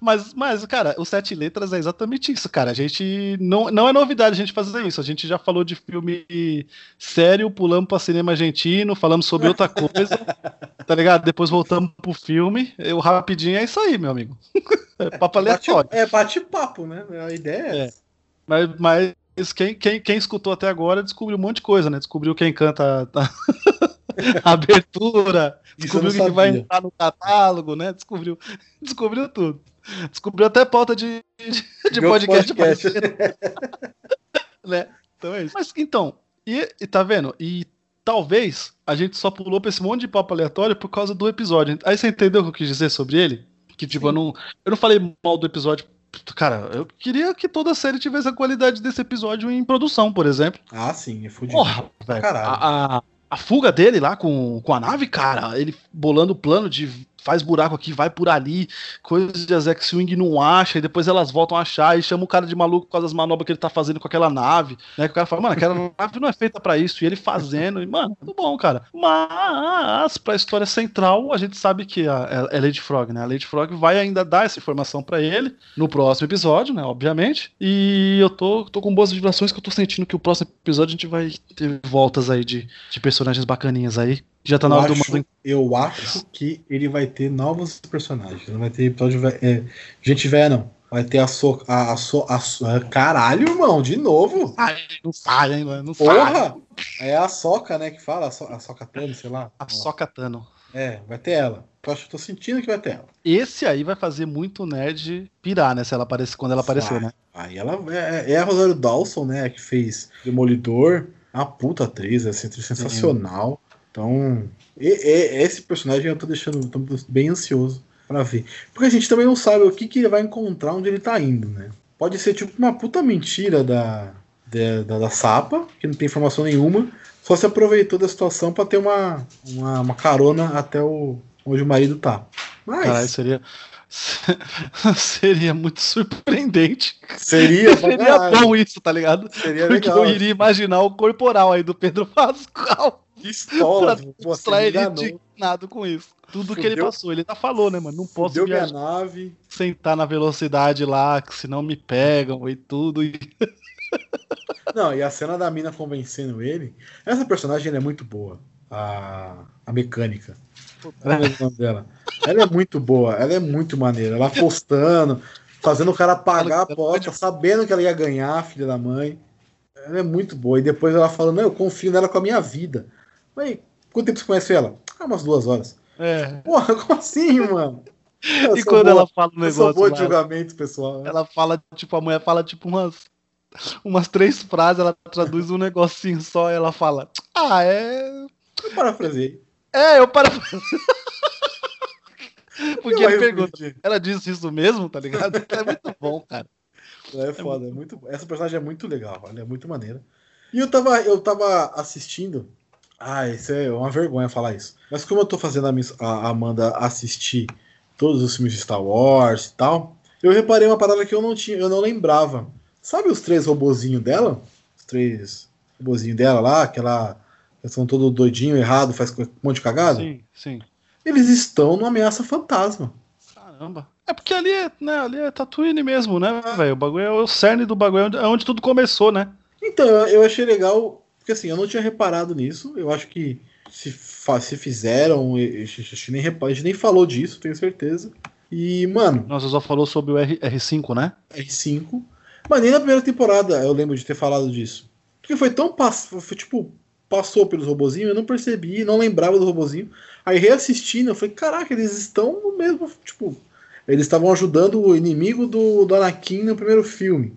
Speaker 2: Mas, mas, cara, o Sete Letras é exatamente isso, cara. A gente. Não, não é novidade a gente fazer isso. A gente já falou de filme sério, pulamos pra cinema argentino, falamos sobre outra coisa, *laughs* tá ligado? Depois voltamos pro filme. Eu rapidinho é isso aí, meu amigo. *laughs* É papo
Speaker 1: Bate,
Speaker 2: aleatório.
Speaker 1: é bate-papo, né? A ideia é,
Speaker 2: É.
Speaker 1: essa.
Speaker 2: Mas, mas quem, quem, quem escutou até agora descobriu um monte de coisa, né? Descobriu quem canta a, *laughs* abertura, descobriu
Speaker 1: não
Speaker 2: quem vai entrar no catálogo, né? Descobriu, descobriu tudo. *laughs* Descobriu até pauta de, de, de podcast,
Speaker 1: podcast. *laughs*
Speaker 2: né? Então é isso. Mas então, e, e tá vendo? E talvez a gente só pulou pra esse monte de papo aleatório por causa do episódio. Aí você entendeu o que eu quis dizer sobre ele? Que tipo, eu não, eu não falei mal do episódio. Cara, eu queria que toda a série tivesse a qualidade desse episódio em produção, por exemplo.
Speaker 1: Ah, sim, é fudido.
Speaker 2: Porra, velho.
Speaker 1: caralho.
Speaker 2: A, a, a fuga dele lá com, com a nave, cara, ele bolando o plano de faz buraco aqui, vai por ali, coisas de a X-Wing não acha, e depois elas voltam a achar e chama o cara de maluco por causa das manobras que ele tá fazendo com aquela nave, né? Que o cara fala, mano, aquela *laughs* nave não é feita pra isso, e ele fazendo, e, mano, tudo bom, cara. Mas, pra história central, a gente sabe que a, é Lady Frog, né? A Lady Frog vai ainda dar essa informação pra ele no próximo episódio, né? Obviamente. E eu tô, tô com boas vibrações que eu tô sentindo que o próximo episódio a gente vai ter voltas aí de, de personagens bacaninhas aí. Já tá na
Speaker 1: eu,
Speaker 2: hora do
Speaker 1: acho,
Speaker 2: mundo.
Speaker 1: eu acho que ele vai ter novos personagens. Não vai ter episódio. É, gente velha, não. Vai ter a so, a, a, so, a so- Caralho, irmão, de novo.
Speaker 2: Ai, não falha, hein, mano? Não falha.
Speaker 1: Porra! É a Soca, né, que fala, a, so, a Soca Tano, sei lá.
Speaker 2: A Sokatano.
Speaker 1: É, vai ter ela. Eu acho que tô sentindo que vai ter ela.
Speaker 2: Esse aí vai fazer muito nerd pirar, né? Se ela aparecer, quando ela aparecer, né?
Speaker 1: Aí ela é, é a Rosário Dawson, né, que fez Demolidor. Uma puta atriz, é assim, atriz sensacional. Então, e- e- esse personagem eu tô deixando tô bem ansioso pra ver. Porque a gente também não sabe o que, que ele vai encontrar onde ele tá indo, né? Pode ser tipo uma puta mentira da, da, da, da Sapa, que não tem informação nenhuma, só se aproveitou da situação pra ter uma, uma, uma carona até o, onde o marido tá. Mas
Speaker 2: Caralho, seria. *laughs* seria muito surpreendente.
Speaker 1: seria, *laughs*
Speaker 2: Seria bom isso, tá ligado?
Speaker 1: seria
Speaker 2: Porque
Speaker 1: legal.
Speaker 2: eu iria imaginar o corporal aí do Pedro Pascal *laughs*
Speaker 1: Pistola,
Speaker 2: pra mostrar ele indignado com isso. Tudo que ele
Speaker 1: Fudeu.
Speaker 2: passou. Ele tá falou, né, mano? Não posso
Speaker 1: Fudeu minha
Speaker 2: viajar,
Speaker 1: nave.
Speaker 2: sentar na velocidade lá, que senão me pegam e tudo. E...
Speaker 1: Não, e a cena da mina convencendo ele. Essa personagem é muito boa. A, a mecânica. Ela é o nome dela. Ela é muito boa, ela é muito maneira. Ela apostando, fazendo o cara pagar a aposta, sabendo que ela ia ganhar, filha da mãe. Ela é muito boa. E depois ela fala, não, eu confio nela com a minha vida. Mas quanto tempo você conhece ela? Ah, umas duas horas.
Speaker 2: É.
Speaker 1: Porra, como assim, mano? Eu
Speaker 2: E quando
Speaker 1: boa-
Speaker 2: ela fala o
Speaker 1: Eu sou
Speaker 2: negócio
Speaker 1: boa de julgamento, pessoal.
Speaker 2: ela fala, tipo, a mulher fala, tipo, umas, umas três frases, ela traduz um negocinho só e ela fala, ah, é...
Speaker 1: Eu parafrasei.
Speaker 2: É, eu para... *laughs* Porque
Speaker 1: Eu
Speaker 2: pergunta, ela disse isso mesmo, tá ligado? É muito bom, cara.
Speaker 1: É foda, é muito, essa personagem é muito legal, ela é muito maneira. E eu tava, eu tava assistindo. Ah, isso é uma vergonha falar isso. Mas como eu tô fazendo a Amanda assistir todos os filmes de Star Wars e tal, eu reparei uma parada que eu não tinha, eu não lembrava. Sabe os três robozinhos dela? Os três robozinhos dela lá, aquela. Eles são todo doidinho, errado, faz um monte de cagada?
Speaker 2: Sim, sim.
Speaker 1: Eles estão no Ameaça Fantasma.
Speaker 2: Caramba. É porque ali é, né, ali é Tatooine mesmo, né, velho? O bagulho é o cerne do bagulho, é onde- é tudo começou, né?
Speaker 1: Então, eu achei legal, porque assim, eu não tinha reparado nisso. Eu acho que se, se fizeram, a gente nem, a gente nem falou disso, tenho certeza. E, mano,
Speaker 2: Nossa, só falou sobre o R, R5, né?
Speaker 1: R5. Mas nem na primeira temporada eu lembro de ter falado disso. Porque foi tão. Foi, tipo, passou pelos robozinhos, eu não percebi, não lembrava do robozinho. Aí reassistindo, eu falei, caraca, eles estão no mesmo. Tipo, eles estavam ajudando o inimigo do, do Anakin no primeiro filme.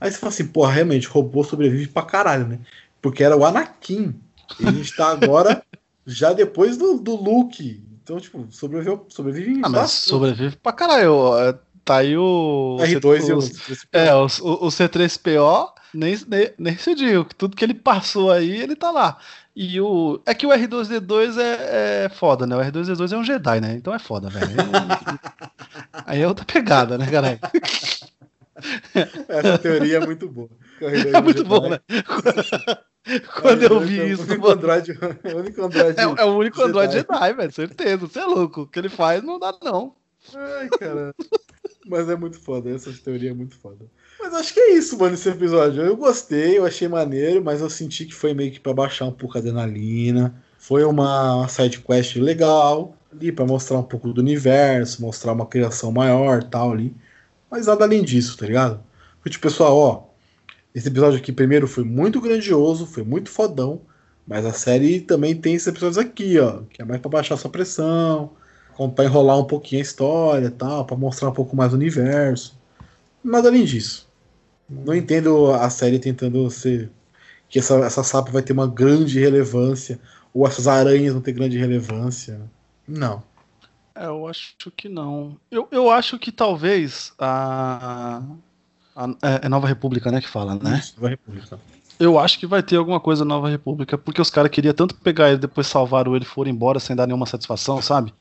Speaker 1: Aí você fala assim, pô, realmente, robô sobrevive pra caralho, né? Porque era o Anakin. E a gente tá agora *laughs* já depois do, do Luke. Então, tipo, sobreviveu, sobrevive
Speaker 2: Ah, mas sobrevive pra caralho. É, Tá aí o.
Speaker 1: R2 e
Speaker 2: o,
Speaker 1: o.
Speaker 2: É, o, o, o C3PO, nem, nem, nem se diga, tudo que ele passou aí, ele tá lá. E o. É que o R2D2 é, é foda, né? O R2D2 é um Jedi, né? Então é foda, velho. Aí, não- *laughs* aí é outra pegada, né, galera?
Speaker 1: Essa teoria é muito boa. *laughs*
Speaker 2: É muito bom, né? *laughs* Quando eu vi
Speaker 1: é
Speaker 2: isso,
Speaker 1: o único Android, o único Android.
Speaker 2: é, é o único Android
Speaker 1: Jedi.
Speaker 2: Jedi, velho, certeza. Você é louco. O que ele faz não dá, não.
Speaker 1: Ai, cara. Mas é muito foda, essa teoria é muito foda. Mas acho que é isso, mano, esse episódio. Eu gostei, eu achei maneiro, mas eu senti que foi meio que pra baixar um pouco a adrenalina. Foi uma, uma side quest legal, ali pra mostrar um pouco do universo, mostrar uma criação maior tal ali. Mas nada além disso, tá ligado? Foi tipo, pessoal, ó, esse episódio aqui primeiro foi muito grandioso, foi muito fodão, mas a série também tem esses episódios aqui, ó, que é mais pra baixar sua pressão, como pra enrolar um pouquinho a história tal, pra mostrar um pouco mais o universo. Nada além disso. Não entendo a série tentando ser que essa, essa sapa vai ter uma grande relevância, ou essas aranhas vão ter grande relevância. Não.
Speaker 2: É, eu acho que não. Eu, eu acho que talvez a, a, é, Nova República, né, que fala, né?
Speaker 1: Isso, Nova República.
Speaker 2: Eu acho que vai ter alguma coisa na Nova República, porque os caras queriam tanto pegar ele, depois salvaram ele e foram embora sem dar nenhuma satisfação, sabe?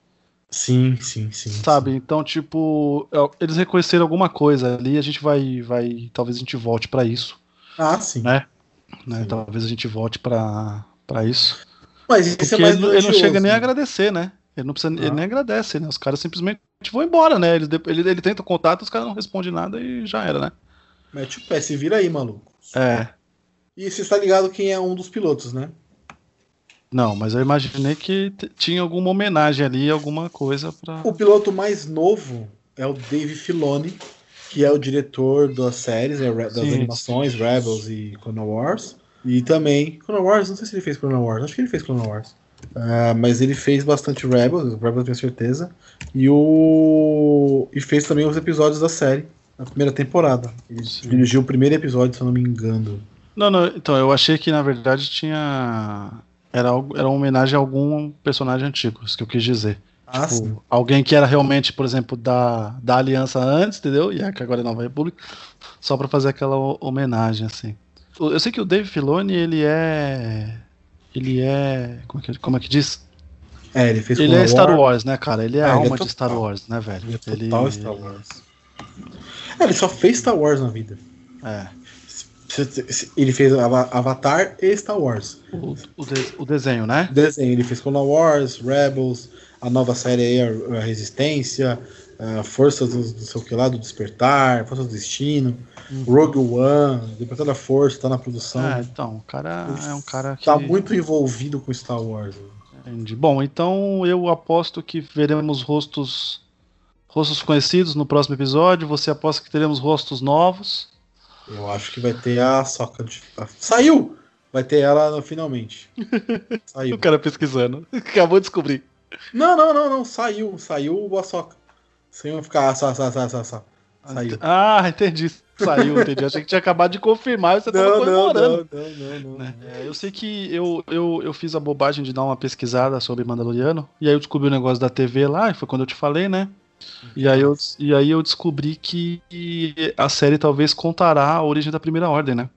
Speaker 1: Sim, sim, sim.
Speaker 2: Sabe? Então, tipo, é, eles reconheceram alguma coisa ali, a gente vai, vai, talvez a gente volte pra isso,
Speaker 1: Ah, sim.
Speaker 2: né? né?
Speaker 1: Sim.
Speaker 2: Talvez a gente volte pra isso.
Speaker 1: Mas isso
Speaker 2: Porque
Speaker 1: é mais
Speaker 2: ele, não- ele não chega nem a agradecer, né? Ele não precisa, ele
Speaker 1: Ah.
Speaker 2: nem agradece, né? Os caras simplesmente vão embora, né? Ele, ele, ele tenta contato, os caras não respondem nada e já era, né?
Speaker 1: Mete o pé, se vira aí, maluco.
Speaker 2: É.
Speaker 1: E você está ligado quem é um dos pilotos, né?
Speaker 2: Não, mas eu imaginei que tinha alguma homenagem ali, alguma coisa pra.
Speaker 1: O piloto mais novo é o Dave Filoni, que é o diretor das séries, né, das
Speaker 2: Sim.
Speaker 1: animações, Rebels e Clone Wars. E também, Clone Wars, não sei se ele fez Clone Wars, acho que ele fez Clone Wars. Ah, mas ele fez bastante Rebels, Rebels eu tenho certeza. E o. E fez também os episódios da série, na primeira temporada. Ele
Speaker 2: Sim.
Speaker 1: dirigiu o primeiro episódio, se eu não me engano.
Speaker 2: Não, não, então eu achei que na verdade tinha. Era, algo- era uma homenagem a algum personagem antigo, isso que eu quis dizer.
Speaker 1: Ah,
Speaker 2: Tipo, alguém que era realmente, por exemplo, da, da Aliança antes, entendeu? E é que agora é Nova República, só pra fazer aquela ho- homenagem, assim. Eu sei que o Dave Filoni, ele é. Ele é. Como é que, como é que diz?
Speaker 1: É, ele fez
Speaker 2: Ele é Star
Speaker 1: Wars.
Speaker 2: Wars, né, cara? Ele é
Speaker 1: Ah,
Speaker 2: a
Speaker 1: ele é
Speaker 2: alma de Star. Wars, né, velho?
Speaker 1: Ele é total
Speaker 2: Ele-
Speaker 1: Star Wars. É, ele só fez Star Wars na vida.
Speaker 2: É.
Speaker 1: Ele fez Ava- Avatar e Star Wars.
Speaker 2: O, o, de- o desenho, né?
Speaker 1: Desenho, ele fez Clone Wars, Rebels, a nova série aí, a, Resistência, a Forças do, do sei o que lá, do Despertar, Forças do Destino, Rogue One, Despertar da Força, tá na produção.
Speaker 2: É, então, o cara é um cara que.
Speaker 1: Tá muito envolvido com Star Wars.
Speaker 2: Entendi. Bom, então eu aposto que veremos rostos rostos conhecidos no próximo episódio. Você aposta que teremos rostos novos.
Speaker 1: Eu acho que vai ter a Soca de. Saiu! Vai ter ela finalmente. *laughs*
Speaker 2: Saiu. o cara pesquisando. *laughs* Acabou de descobrir.
Speaker 1: Não, não, não, não. Saiu. Saiu o Soca. Sem ficar só, só, só, só, só.
Speaker 2: Saiu. Ah, entendi. Saiu, entendi. Achei que tinha acabado de confirmar e você tava comemorando. Não, não, não, não, né? é, eu sei que eu, eu, eu fiz a bobagem de dar uma pesquisada sobre Mandaloriano, e aí eu descobri o negócio da TV lá, e foi quando eu te falei, né? E aí, eu, e aí eu descobri que a série talvez contará a origem da Primeira Ordem, né?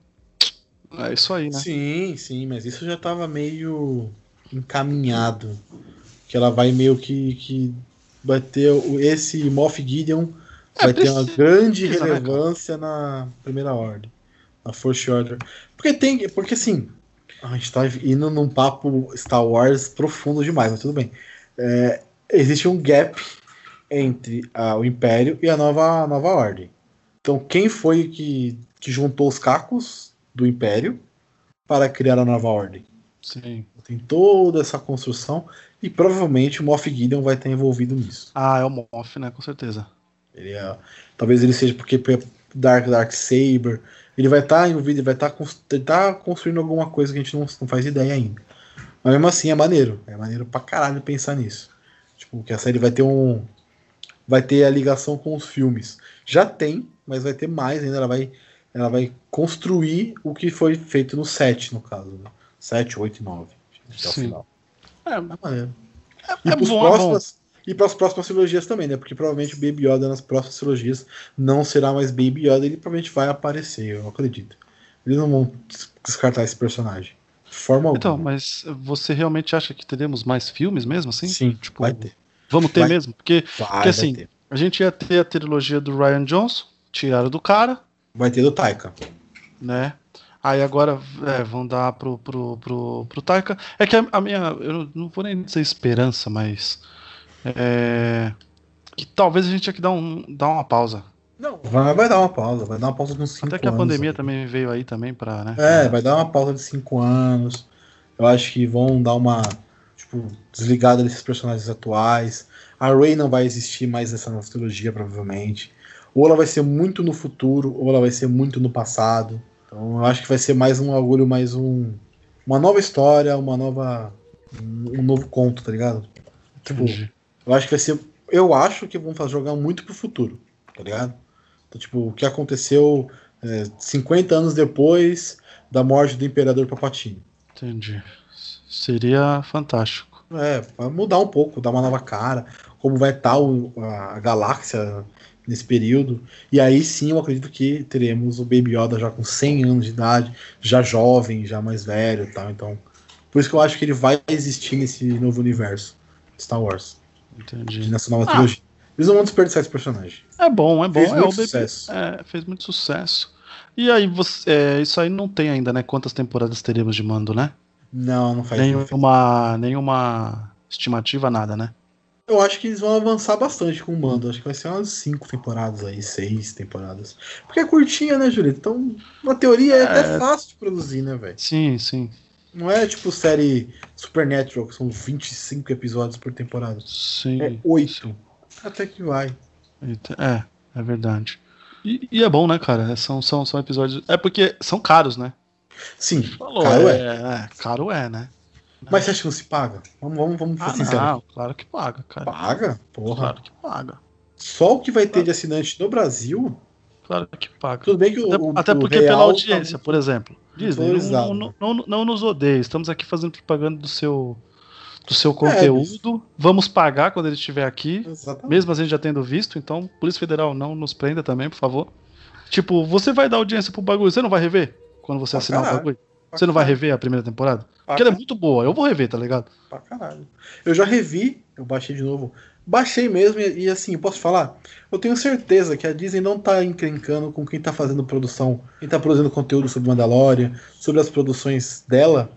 Speaker 2: É isso aí, né?
Speaker 1: Sim, sim, mas isso já tava meio encaminhado. Que ela vai meio que, que vai ter esse Moff Gideon é, vai precisa, ter uma grande precisa, né, relevância né, na primeira ordem, na First Order. Porque tem, porque assim, a gente tá indo num papo Star Wars profundo demais, mas tudo bem. É, existe um gap entre a, o Império e a nova, a nova Ordem. Então, quem foi que, que juntou os cacos do Império para criar a nova Ordem?
Speaker 2: Sim.
Speaker 1: Tem toda essa construção e provavelmente o Moff Gideon vai estar envolvido nisso.
Speaker 2: Ah, é o Moff, né? Com certeza.
Speaker 1: Ele é, talvez ele seja porque Dark Dark Saber. Ele vai estar envolvido, ele vai estar tá construindo alguma coisa que a gente não, não faz ideia ainda. Mas mesmo assim é maneiro. É maneiro pra caralho pensar nisso. Tipo, que a série vai ter um. Vai ter a ligação com os filmes. Já tem, mas vai ter mais ainda. Ela vai, ela vai construir o que foi feito no 7, no caso. Né? 7, 8 e 9. Até o final. É, é maneiro. É, e é pros bom, próximos, e para as próximas trilogias também, né? Porque provavelmente o Baby Yoda nas próximas trilogias não será mais Baby Yoda, ele provavelmente vai aparecer, eu acredito. Eles não vão descartar esse personagem. De forma
Speaker 2: então, alguma. mas você realmente acha que teremos mais filmes mesmo assim?
Speaker 1: Sim, tipo, vai ter.
Speaker 2: Vamos ter vai, mesmo? Porque, vai, porque assim, a gente ia ter a trilogia do Ryan Johnson, tiraram do cara.
Speaker 1: Vai ter do Taika.
Speaker 2: Né? Aí agora é, vão dar pro, pro, pro, pro Taika. É que a, a minha. Eu não vou nem dizer esperança, mas é... Que talvez a gente tenha que dar, um, dar uma pausa.
Speaker 1: Não, vai, vai dar uma pausa, vai dar uma pausa de uns 5 anos.
Speaker 2: Até que a pandemia aí. também veio aí também pra, né?
Speaker 1: É, vai dar uma pausa de 5 anos. Eu acho que vão dar uma, tipo, desligada desses personagens atuais. A Rey não vai existir mais nessa nova trilogia, provavelmente. Ou ela vai ser muito no futuro, ou ela vai ser muito no passado. Então eu acho que vai ser mais um orgulho, mais um. Uma nova história, uma nova. Um novo conto, tá ligado? Tipo, Entendi. Eu acho que vai ser. Eu acho que vão fazer jogar muito pro futuro, tá ligado? Então, tipo, o que aconteceu é, 50 anos depois da morte do Imperador Papatini.
Speaker 2: Entendi. Seria fantástico.
Speaker 1: É, vai mudar um pouco, dar uma nova cara, como vai estar o, a, a galáxia nesse período. E aí sim eu acredito que teremos o Baby Yoda já com 100 anos de idade, já jovem, já mais velho e tal. Então, por isso que eu acho que ele vai existir nesse novo universo Star Wars.
Speaker 2: Entendi.
Speaker 1: Nessa nova ah. trilogia. Eles não vão desperdiçar esse personagem.
Speaker 2: É bom, é bom.
Speaker 1: Fez
Speaker 2: é,
Speaker 1: muito sucesso.
Speaker 2: É, fez muito sucesso. E aí, você, é, isso aí não tem ainda, né? Quantas temporadas teremos de mando, né?
Speaker 1: Não, não faz
Speaker 2: nenhuma, nenhuma estimativa, nada, né?
Speaker 1: Eu acho que eles vão avançar bastante com o mando. Acho que vai ser umas cinco temporadas aí, seis temporadas. Porque é curtinha, né, Julito? Então, na teoria, é, é até fácil de produzir, né, velho?
Speaker 2: Sim, sim.
Speaker 1: Não é tipo série Supernatural, que são 25 episódios por temporada.
Speaker 2: Sim.
Speaker 1: É 8. Até que vai.
Speaker 2: É, é verdade. E, e, é bom, né, cara? São, são, são episódios. É porque são caros, né?
Speaker 1: Sim.
Speaker 2: Falou, caro é, é. é. Caro é, né?
Speaker 1: Mas você acha que não se paga? Vamos, vamos, vamos
Speaker 2: ah, Não, claro que paga, cara.
Speaker 1: Paga? Porra.
Speaker 2: Claro que paga.
Speaker 1: Só o que vai ter de assinante no Brasil
Speaker 2: Claro que paga.
Speaker 1: Tudo bem que
Speaker 2: o,
Speaker 1: Até,
Speaker 2: até porque pela tá audiência, tá... por exemplo. Disney, não, não, não, não, nos odeie. Estamos aqui fazendo propaganda do seu, do seu conteúdo. É, Vamos pagar quando ele estiver aqui. Exatamente. Mesmo a gente já tendo visto. Então, Polícia Federal, não nos prenda também, por favor. Tipo, você vai dar audiência pro bagulho, você não vai rever quando você pra assinar caralho. o bagulho? Pra você não vai rever a primeira temporada? Pra Porque ela é muito boa, eu vou rever, tá ligado?
Speaker 1: Pra caralho. Eu já revi, eu baixei de novo Baixei mesmo e, e, assim, posso falar? Eu tenho certeza que a Disney não tá encrencando com quem tá fazendo produção, quem tá produzindo conteúdo sobre Mandalorian, sobre as produções dela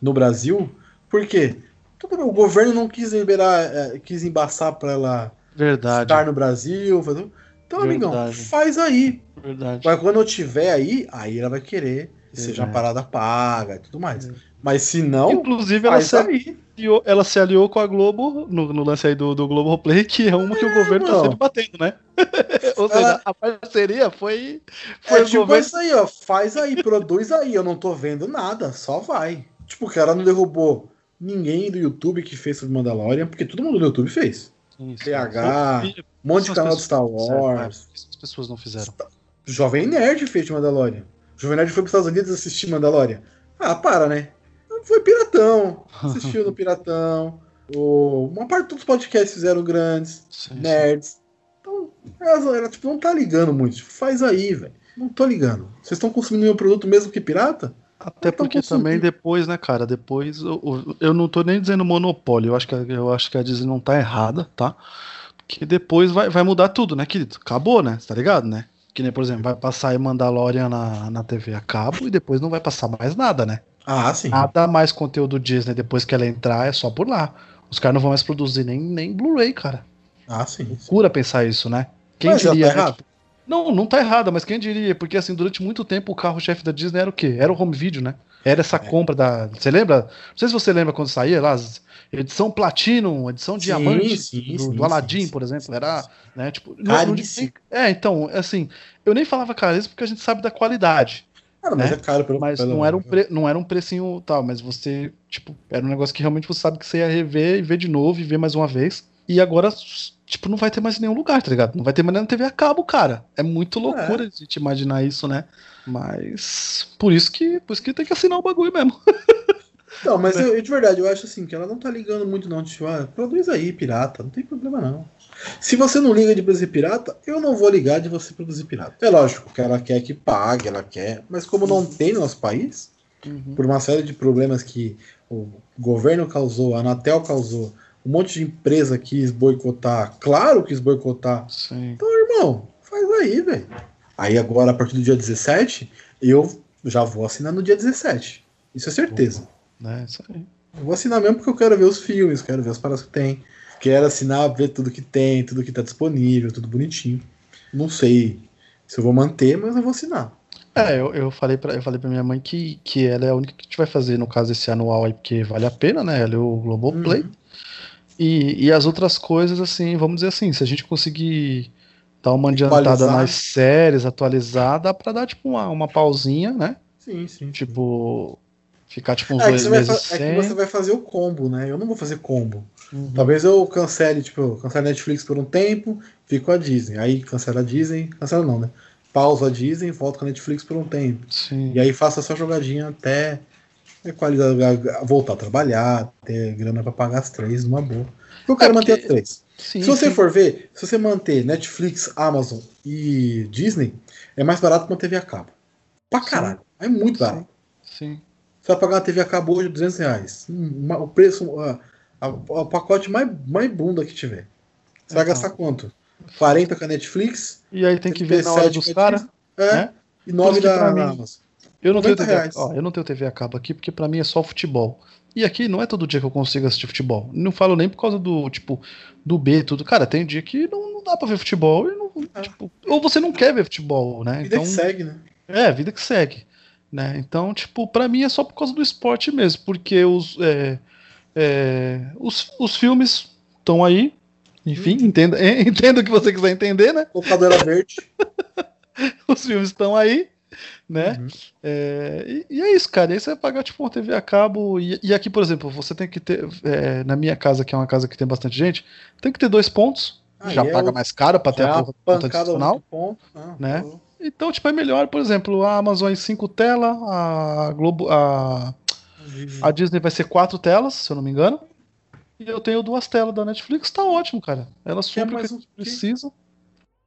Speaker 1: no Brasil. Por quê? Tudo, o governo não quis liberar, é, quis embaçar para ela
Speaker 2: Verdade.
Speaker 1: estar no Brasil. Fazer... Então, Verdade. amigão, faz aí.
Speaker 2: Verdade.
Speaker 1: Mas quando eu tiver aí, aí ela vai querer que seja uma parada paga e tudo mais. É. Mas se não,
Speaker 2: Inclusive, ela se, aliou, ela se aliou com a Globo no, no lance aí do, do Globo Play, que é uma que o governo tá sempre batendo, né? *laughs* Ou seja,
Speaker 1: Ela-
Speaker 2: a parceria foi, foi
Speaker 1: É tipo
Speaker 2: governo.
Speaker 1: isso aí, ó. Faz aí, produz aí. Eu não tô vendo nada, só vai. Tipo, o cara não derrubou ninguém do YouTube que fez sobre Mandalorian, porque todo mundo do YouTube fez.
Speaker 2: Isso.
Speaker 1: PH, Um monte de canal
Speaker 2: as
Speaker 1: de Star
Speaker 2: pessoas que fizeram,
Speaker 1: Wars.
Speaker 2: é, As pessoas não fizeram.
Speaker 1: Jovem Nerd fez de Mandalorian. Jovem Nerd foi pros Estados Unidos assistir Mandalorian. Ah, para, né? Foi Piratão. *laughs* Assistiu no Piratão. O... Uma parte dos podcasts fizeram grandes.
Speaker 2: Sim, sim.
Speaker 1: nerds. Então, ela, ela, tipo, não tá ligando muito. Tipo, faz aí, velho. Não tô ligando. Vocês estão consumindo meu produto mesmo que pirata?
Speaker 2: Até
Speaker 1: Então,
Speaker 2: porque também depois, né, cara? Depois eu, eu- não tô nem dizendo monopólio. Eu acho que, a- eu acho que a Disney não tá errada, tá? Porque depois vai, vai mudar tudo, né, querido? Acabou, né? Tá ligado, né? Que nem, por exemplo, vai passar aí Mandalorian na, na TV a cabo e depois não vai passar mais nada, né?
Speaker 1: Ah, sim.
Speaker 2: Nada mais conteúdo Disney depois que ela entrar é só por lá. Os caras não vão mais produzir nem, nem Blu-ray, cara.
Speaker 1: Ah, sim. sim.
Speaker 2: Cura pensar isso, né? Quem
Speaker 1: Mas ela
Speaker 2: diria,
Speaker 1: tá
Speaker 2: né?
Speaker 1: errado?
Speaker 2: Não, não tá errada, mas quem diria? Porque assim, durante muito tempo o carro-chefe da Disney era o quê? Era o home video, né? Era essa
Speaker 1: É.
Speaker 2: compra da. Você lembra? Não sei se você lembra quando saía lá, edição Platinum, edição
Speaker 1: Sim,
Speaker 2: Diamante
Speaker 1: sim,
Speaker 2: do,
Speaker 1: sim,
Speaker 2: do Aladdin, por exemplo. Era, né? Tipo, não- não
Speaker 1: Caríssimo.
Speaker 2: digo- é, então, assim, eu nem falava caríssimo porque a gente sabe da qualidade.
Speaker 1: Cara, mas
Speaker 2: né?
Speaker 1: é caro pelo
Speaker 2: Mas
Speaker 1: pelo-
Speaker 2: não era, um pre- não era um precinho tal, mas você, tipo, era um negócio que realmente você sabe que você ia rever e ver de novo e ver mais uma vez. E agora, tipo, não vai ter mais nenhum lugar, tá ligado? Não vai ter mais na TV a cabo, cara. É muito loucura a gente imaginar isso, né? Mas por isso que, por isso que tem que assinar o bagulho mesmo. *laughs*
Speaker 1: Não, mas eu, de verdade, eu acho assim, que ela não tá ligando muito, não. Tipo, ah, produz aí, pirata. Não tem problema, não. Se você não liga de produzir pirata, eu não vou ligar de você produzir pirata. É lógico que ela quer que pague, ela quer. Mas como não tem no nosso país, por uma série de problemas que o governo causou, a Anatel causou, um monte de empresa quis boicotar, claro quis boicotar.
Speaker 2: Sim.
Speaker 1: Irmão, faz aí, velho. Aí agora, a partir do dia 17, eu já vou assinar no dia 17. Isso é certeza.
Speaker 2: Né, isso aí.
Speaker 1: Eu vou assinar mesmo porque eu quero ver os filmes, quero ver as paradas que tem. Quero assinar, ver tudo que tem, tudo que tá disponível, tudo bonitinho. Não sei se eu vou manter, mas eu vou assinar.
Speaker 2: É, eu, eu falei pra, eu falei pra minha mãe que, que ela é a única que a gente vai fazer, no caso, esse anual aí, porque vale a pena, né? Ela é o Globoplay.
Speaker 1: Uhum.
Speaker 2: E, e as outras coisas, assim, vamos dizer assim, se a gente conseguir dar uma adiantada
Speaker 1: Atualizar.
Speaker 2: nas séries, atualizar, dá pra dar, tipo, uma, uma pausinha, né?
Speaker 1: Sim, sim.
Speaker 2: Tipo, ficar, tipo, uns
Speaker 1: É
Speaker 2: dois meses
Speaker 1: fa- é que
Speaker 2: sem.
Speaker 1: você vai fazer o combo, né? Eu não vou fazer combo.
Speaker 2: Uhum.
Speaker 1: Talvez eu cancele, tipo, cancele a Netflix por um tempo, fico com a Disney. Aí cancela a Disney, cancela não, né? Pausa a Disney, volto com a Netflix por um tempo.
Speaker 2: Sim.
Speaker 1: E aí faço essa jogadinha até equalizar, voltar a trabalhar, ter grana pra pagar as três numa boa. Eu quero
Speaker 2: É,
Speaker 1: manter
Speaker 2: porque-
Speaker 1: as três.
Speaker 2: Sim,
Speaker 1: se você
Speaker 2: sim.
Speaker 1: for ver, se você manter Netflix, Amazon e Disney, é mais barato que uma TV a cabo. Pra
Speaker 2: Sim.
Speaker 1: caralho. É muito
Speaker 2: Sim.
Speaker 1: barato.
Speaker 2: Sim.
Speaker 1: Você vai pagar uma TV a cabo hoje 200 reais. Hum, uma- o preço, o pacote mais, mais bunda que tiver. Você vai
Speaker 2: Então.
Speaker 1: gastar quanto? 40 com a Netflix,
Speaker 2: E aí tem que ver na hora
Speaker 1: 37
Speaker 2: dos caras.
Speaker 1: É,
Speaker 2: né?
Speaker 1: e 9
Speaker 2: Por isso que
Speaker 1: da,
Speaker 2: pra
Speaker 1: da
Speaker 2: mim-
Speaker 1: Amazon.
Speaker 2: Eu não, tenho
Speaker 1: 90
Speaker 2: TV, ó, eu não tenho TV a cabo aqui porque pra mim é só futebol. E aqui não é todo dia que eu consigo assistir futebol. Não falo nem por causa do, tipo, do B e tudo. Cara, tem dia que não, não dá pra ver futebol e não,
Speaker 1: Ah.
Speaker 2: tipo, ou você não quer ver futebol, né?
Speaker 1: Vida
Speaker 2: Então,
Speaker 1: que segue, né?
Speaker 2: é, vida que segue, né? Então, tipo, pra mim é só por causa do esporte mesmo, porque os é, é, os, os filmes estão aí. Enfim, entenda, *laughs* entenda o que você quiser entender, né?
Speaker 1: Locadora verde. *laughs*
Speaker 2: Os filmes estão aí, né?
Speaker 1: Uhum.
Speaker 2: É, e, e é isso, cara. E aí você vai pagar tipo uma TV a cabo. E, e aqui, por exemplo, você tem que ter. é, na minha casa, que é uma casa que tem bastante gente, tem que ter dois pontos.
Speaker 1: Aí
Speaker 2: já
Speaker 1: é
Speaker 2: paga mais caro pra ter a
Speaker 1: é pancada
Speaker 2: adicional.
Speaker 1: Ah,
Speaker 2: né?
Speaker 1: pô.
Speaker 2: Então, tipo, é melhor, por exemplo, a Amazon em cinco telas, a Globo. A, a Disney vai ser quatro telas, se eu não me engano. E eu tenho duas telas da Netflix, tá ótimo, cara. Ela supre o que
Speaker 1: um
Speaker 2: precisa.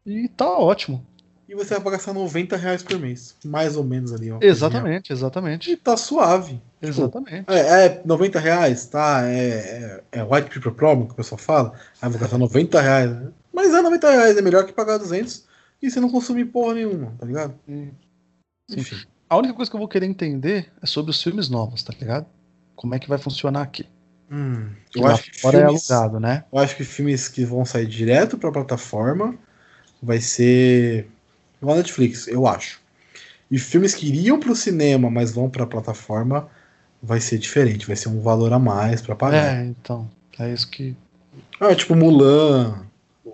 Speaker 2: E tá ótimo.
Speaker 1: E você vai pagar só 90 reais por mês. Mais ou menos ali, ó.
Speaker 2: Exatamente,
Speaker 1: E
Speaker 2: exatamente.
Speaker 1: tá suave.
Speaker 2: Exatamente.
Speaker 1: É, é 90 reais, tá? É, é, é white people problem que o pessoal fala. Aí vou gastar 90 reais. né? Mas é 90 reais, é melhor que pagar 200 e você não consumir porra nenhuma, tá ligado?
Speaker 2: Sim.
Speaker 1: Enfim.
Speaker 2: A única coisa que eu vou querer entender é sobre os filmes novos, tá ligado? Como é que vai funcionar aqui?
Speaker 1: Hum, eu, acho que
Speaker 2: fora
Speaker 1: filmes,
Speaker 2: é alugado, né?
Speaker 1: eu acho que filmes que vão sair direto pra plataforma vai ser igual a Netflix, eu acho. E filmes que iriam pro cinema, mas vão pra plataforma, vai ser diferente, vai ser um valor a mais para pagar.
Speaker 2: É, então. É isso que.
Speaker 1: Ah, tipo Mulan,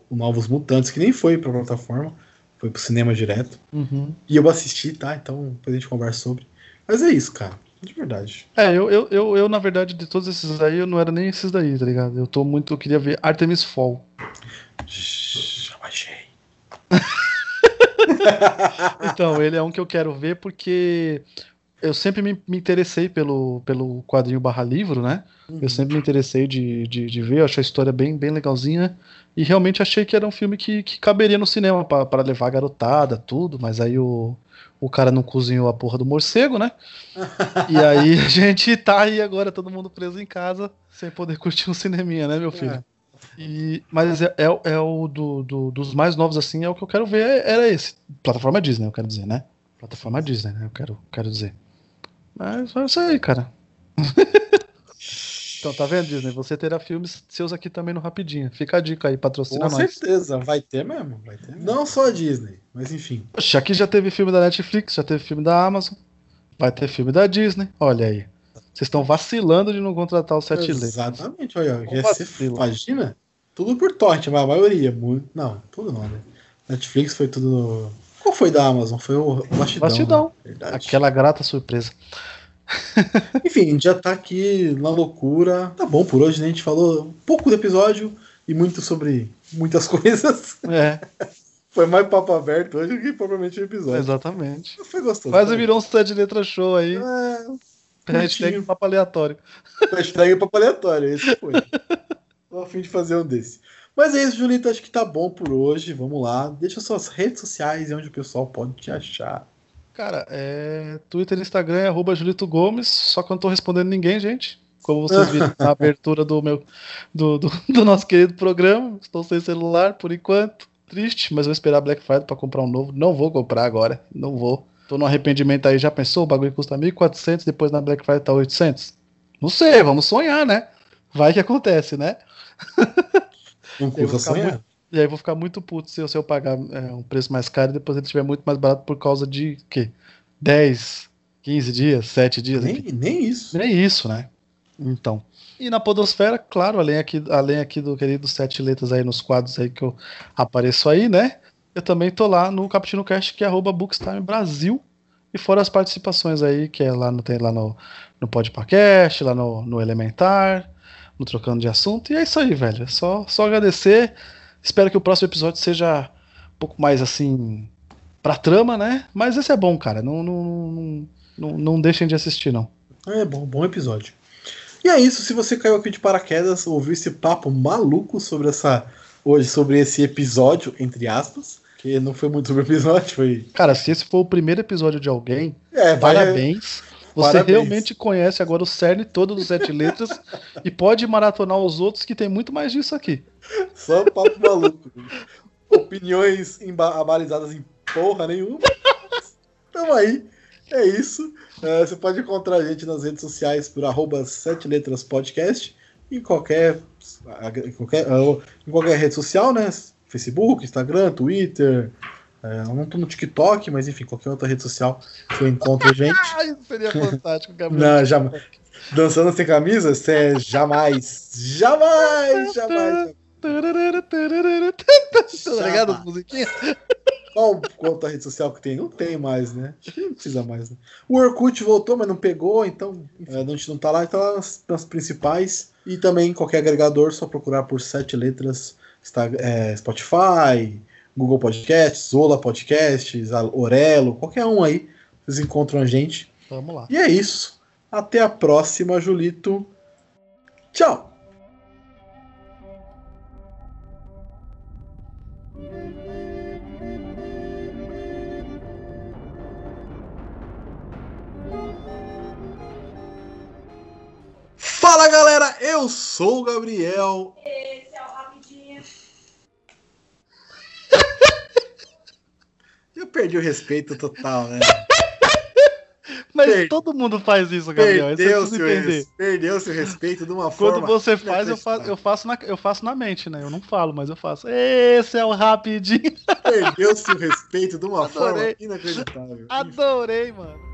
Speaker 1: o Novos Mutantes, que nem foi pra plataforma, foi pro cinema direto.
Speaker 2: Uhum.
Speaker 1: E eu assisti, tá? Então depois a gente conversa sobre. Mas é isso, cara. De verdade.
Speaker 2: É, eu, eu, eu, eu, na verdade, de todos esses aí, eu não era nem esses daí, tá ligado? Eu tô muito. Eu queria ver Artemis Fall.
Speaker 1: Já achei. *laughs* *laughs*
Speaker 2: então, ele é um que eu quero ver porque eu sempre me, me interessei pelo, pelo quadrinho barra livro, né? Uhum. Eu sempre me interessei de, de, de, ver, eu achei a história bem, bem legalzinha. E realmente achei que era um filme que, que caberia no cinema para levar a garotada, tudo, mas aí o, o cara não cozinhou a porra do morcego, né? e aí a *laughs* gente tá aí agora, todo mundo preso em casa, sem poder curtir um cineminha, né, meu filho? É. E, mas é, é, é o do, do, dos mais novos, assim, é o que eu quero ver, era esse. Plataforma Disney, eu quero dizer, né? Plataforma Disney, né? Eu quero, quero dizer. Mas é isso aí, cara. *laughs* então, tá vendo, Disney? Você terá filmes seus aqui também no Rapidinho. Fica a dica aí, patrocina
Speaker 1: Com nós. Com certeza, vai ter mesmo, vai ter mesmo. Não só a Disney, mas enfim.
Speaker 2: Poxa, aqui já teve filme da Netflix, já teve filme da Amazon, vai ter filme da Disney. Olha aí. Vocês estão vacilando de não contratar o Sete Letras.
Speaker 1: Exatamente, olha. Ia ser, imagina? Tudo por torrent, a maioria. Muito, não, tudo não, né? Netflix foi tudo qual foi da Amazon? Foi o Bastidão.
Speaker 2: Bastidão. Né? Aquela grata surpresa. *laughs*
Speaker 1: Enfim, a gente já tá aqui na loucura. Tá bom por hoje, né? A gente falou um pouco do episódio e muito sobre muitas *laughs* coisas.
Speaker 2: É. *laughs*
Speaker 1: Foi mais papo aberto hoje que provavelmente o episódio.
Speaker 2: Exatamente.
Speaker 1: Foi gostoso.
Speaker 2: Quase virou um stand de letra show aí. É. Hashtag papo aleatório.
Speaker 1: Hashtag papo aleatório, esse foi. Tô a fim de fazer um desse. Mas é isso, Julito. Acho que tá bom por hoje. Vamos lá. Deixa suas redes sociais e onde o pessoal pode te achar.
Speaker 2: Cara, é... Twitter e Instagram é arroba Julito Gomes, só que eu não tô respondendo ninguém, gente. Como vocês viram na *laughs* abertura do meu do, do, do, nosso querido programa. Estou sem celular por enquanto. Triste, mas vou esperar Black Friday para comprar um novo. Não vou comprar agora. Não vou. Tô no arrependimento aí. Já pensou? O bagulho custa 1.400, depois na Black Friday tá 800? Não sei, vamos sonhar, né? Vai que acontece, né? *laughs* Muito, e aí eu vou ficar muito puto se eu, se eu pagar é, um preço mais caro e depois ele estiver muito mais barato por causa de quê? 10, 15 dias, 7 dias?
Speaker 1: Nem, nem isso.
Speaker 2: Nem isso, né? Então. E na Podosfera, claro, além aqui, além aqui do querido Sete Letras aí nos quadros aí que eu apareço aí, né? Eu também tô lá no Capitino Cast, que é arroba Bookstime Brasil. E fora as participações aí, que é lá no, tem lá no, no Podpacast, lá no, no Elementar, no Trocando de Assunto. E é isso aí, velho. Só, só agradecer. Espero que o próximo episódio seja um pouco mais assim. pra trama, né? Mas esse é bom, cara. Não, não, não, não, não deixem de assistir, não.
Speaker 1: É bom, bom episódio. E é isso. Se você caiu aqui de paraquedas, ouviu esse papo maluco sobre essa. Hoje, sobre esse episódio, entre aspas. Que não foi muito sobre o episódio, foi.
Speaker 2: Cara, se esse for o primeiro episódio de alguém, é, parabéns. Você Parabéns. realmente conhece agora o cerne todo dos sete letras e pode maratonar os outros que tem muito mais disso aqui.
Speaker 1: Só papo maluco. Opiniões abalizadas em porra nenhuma. Tamo aí. É isso. Uh, você pode encontrar a gente nas redes sociais por arroba sete letras podcast em qualquer, em qualquer, uh, em qualquer rede social, né? Facebook, Instagram, Twitter, é, eu não tô no TikTok, mas enfim, qualquer outra rede social que eu encontro a *laughs* gente.
Speaker 2: Isso seria fantástico, Gabriel.
Speaker 1: Não, jamais. Dançando sem camisa? Você é jamais. Jamais, jamais.
Speaker 2: Tá ligado as musiquinhas?
Speaker 1: Qual outra rede social que tem? Não tem mais, né? Não precisa mais, né? O Orkut voltou, mas não pegou, então enfim, a gente não tá lá, então tá nas, nas principais. E também qualquer agregador, só procurar por sete letras, é, Spotify, Google Podcasts, Zola Podcasts, Orelo, qualquer um aí, vocês encontram a gente.
Speaker 2: Vamos lá.
Speaker 1: E é isso. Até a próxima, Julito. Tchau! Fala galera, eu sou o Gabriel. Perdi o respeito total, né? *laughs*
Speaker 2: Mas todo mundo faz isso, Gabriel.
Speaker 1: Perdeu-se o, perdeu o respeito de uma
Speaker 2: Quando
Speaker 1: forma.
Speaker 2: Quando você faz, eu faço, eu, faço na, eu faço na mente, né? Eu não falo, mas eu faço. Esse é o rapidinho.
Speaker 1: Perdeu-se o respeito de uma *laughs* Adorei. forma inacreditável.
Speaker 2: Adorei, mano.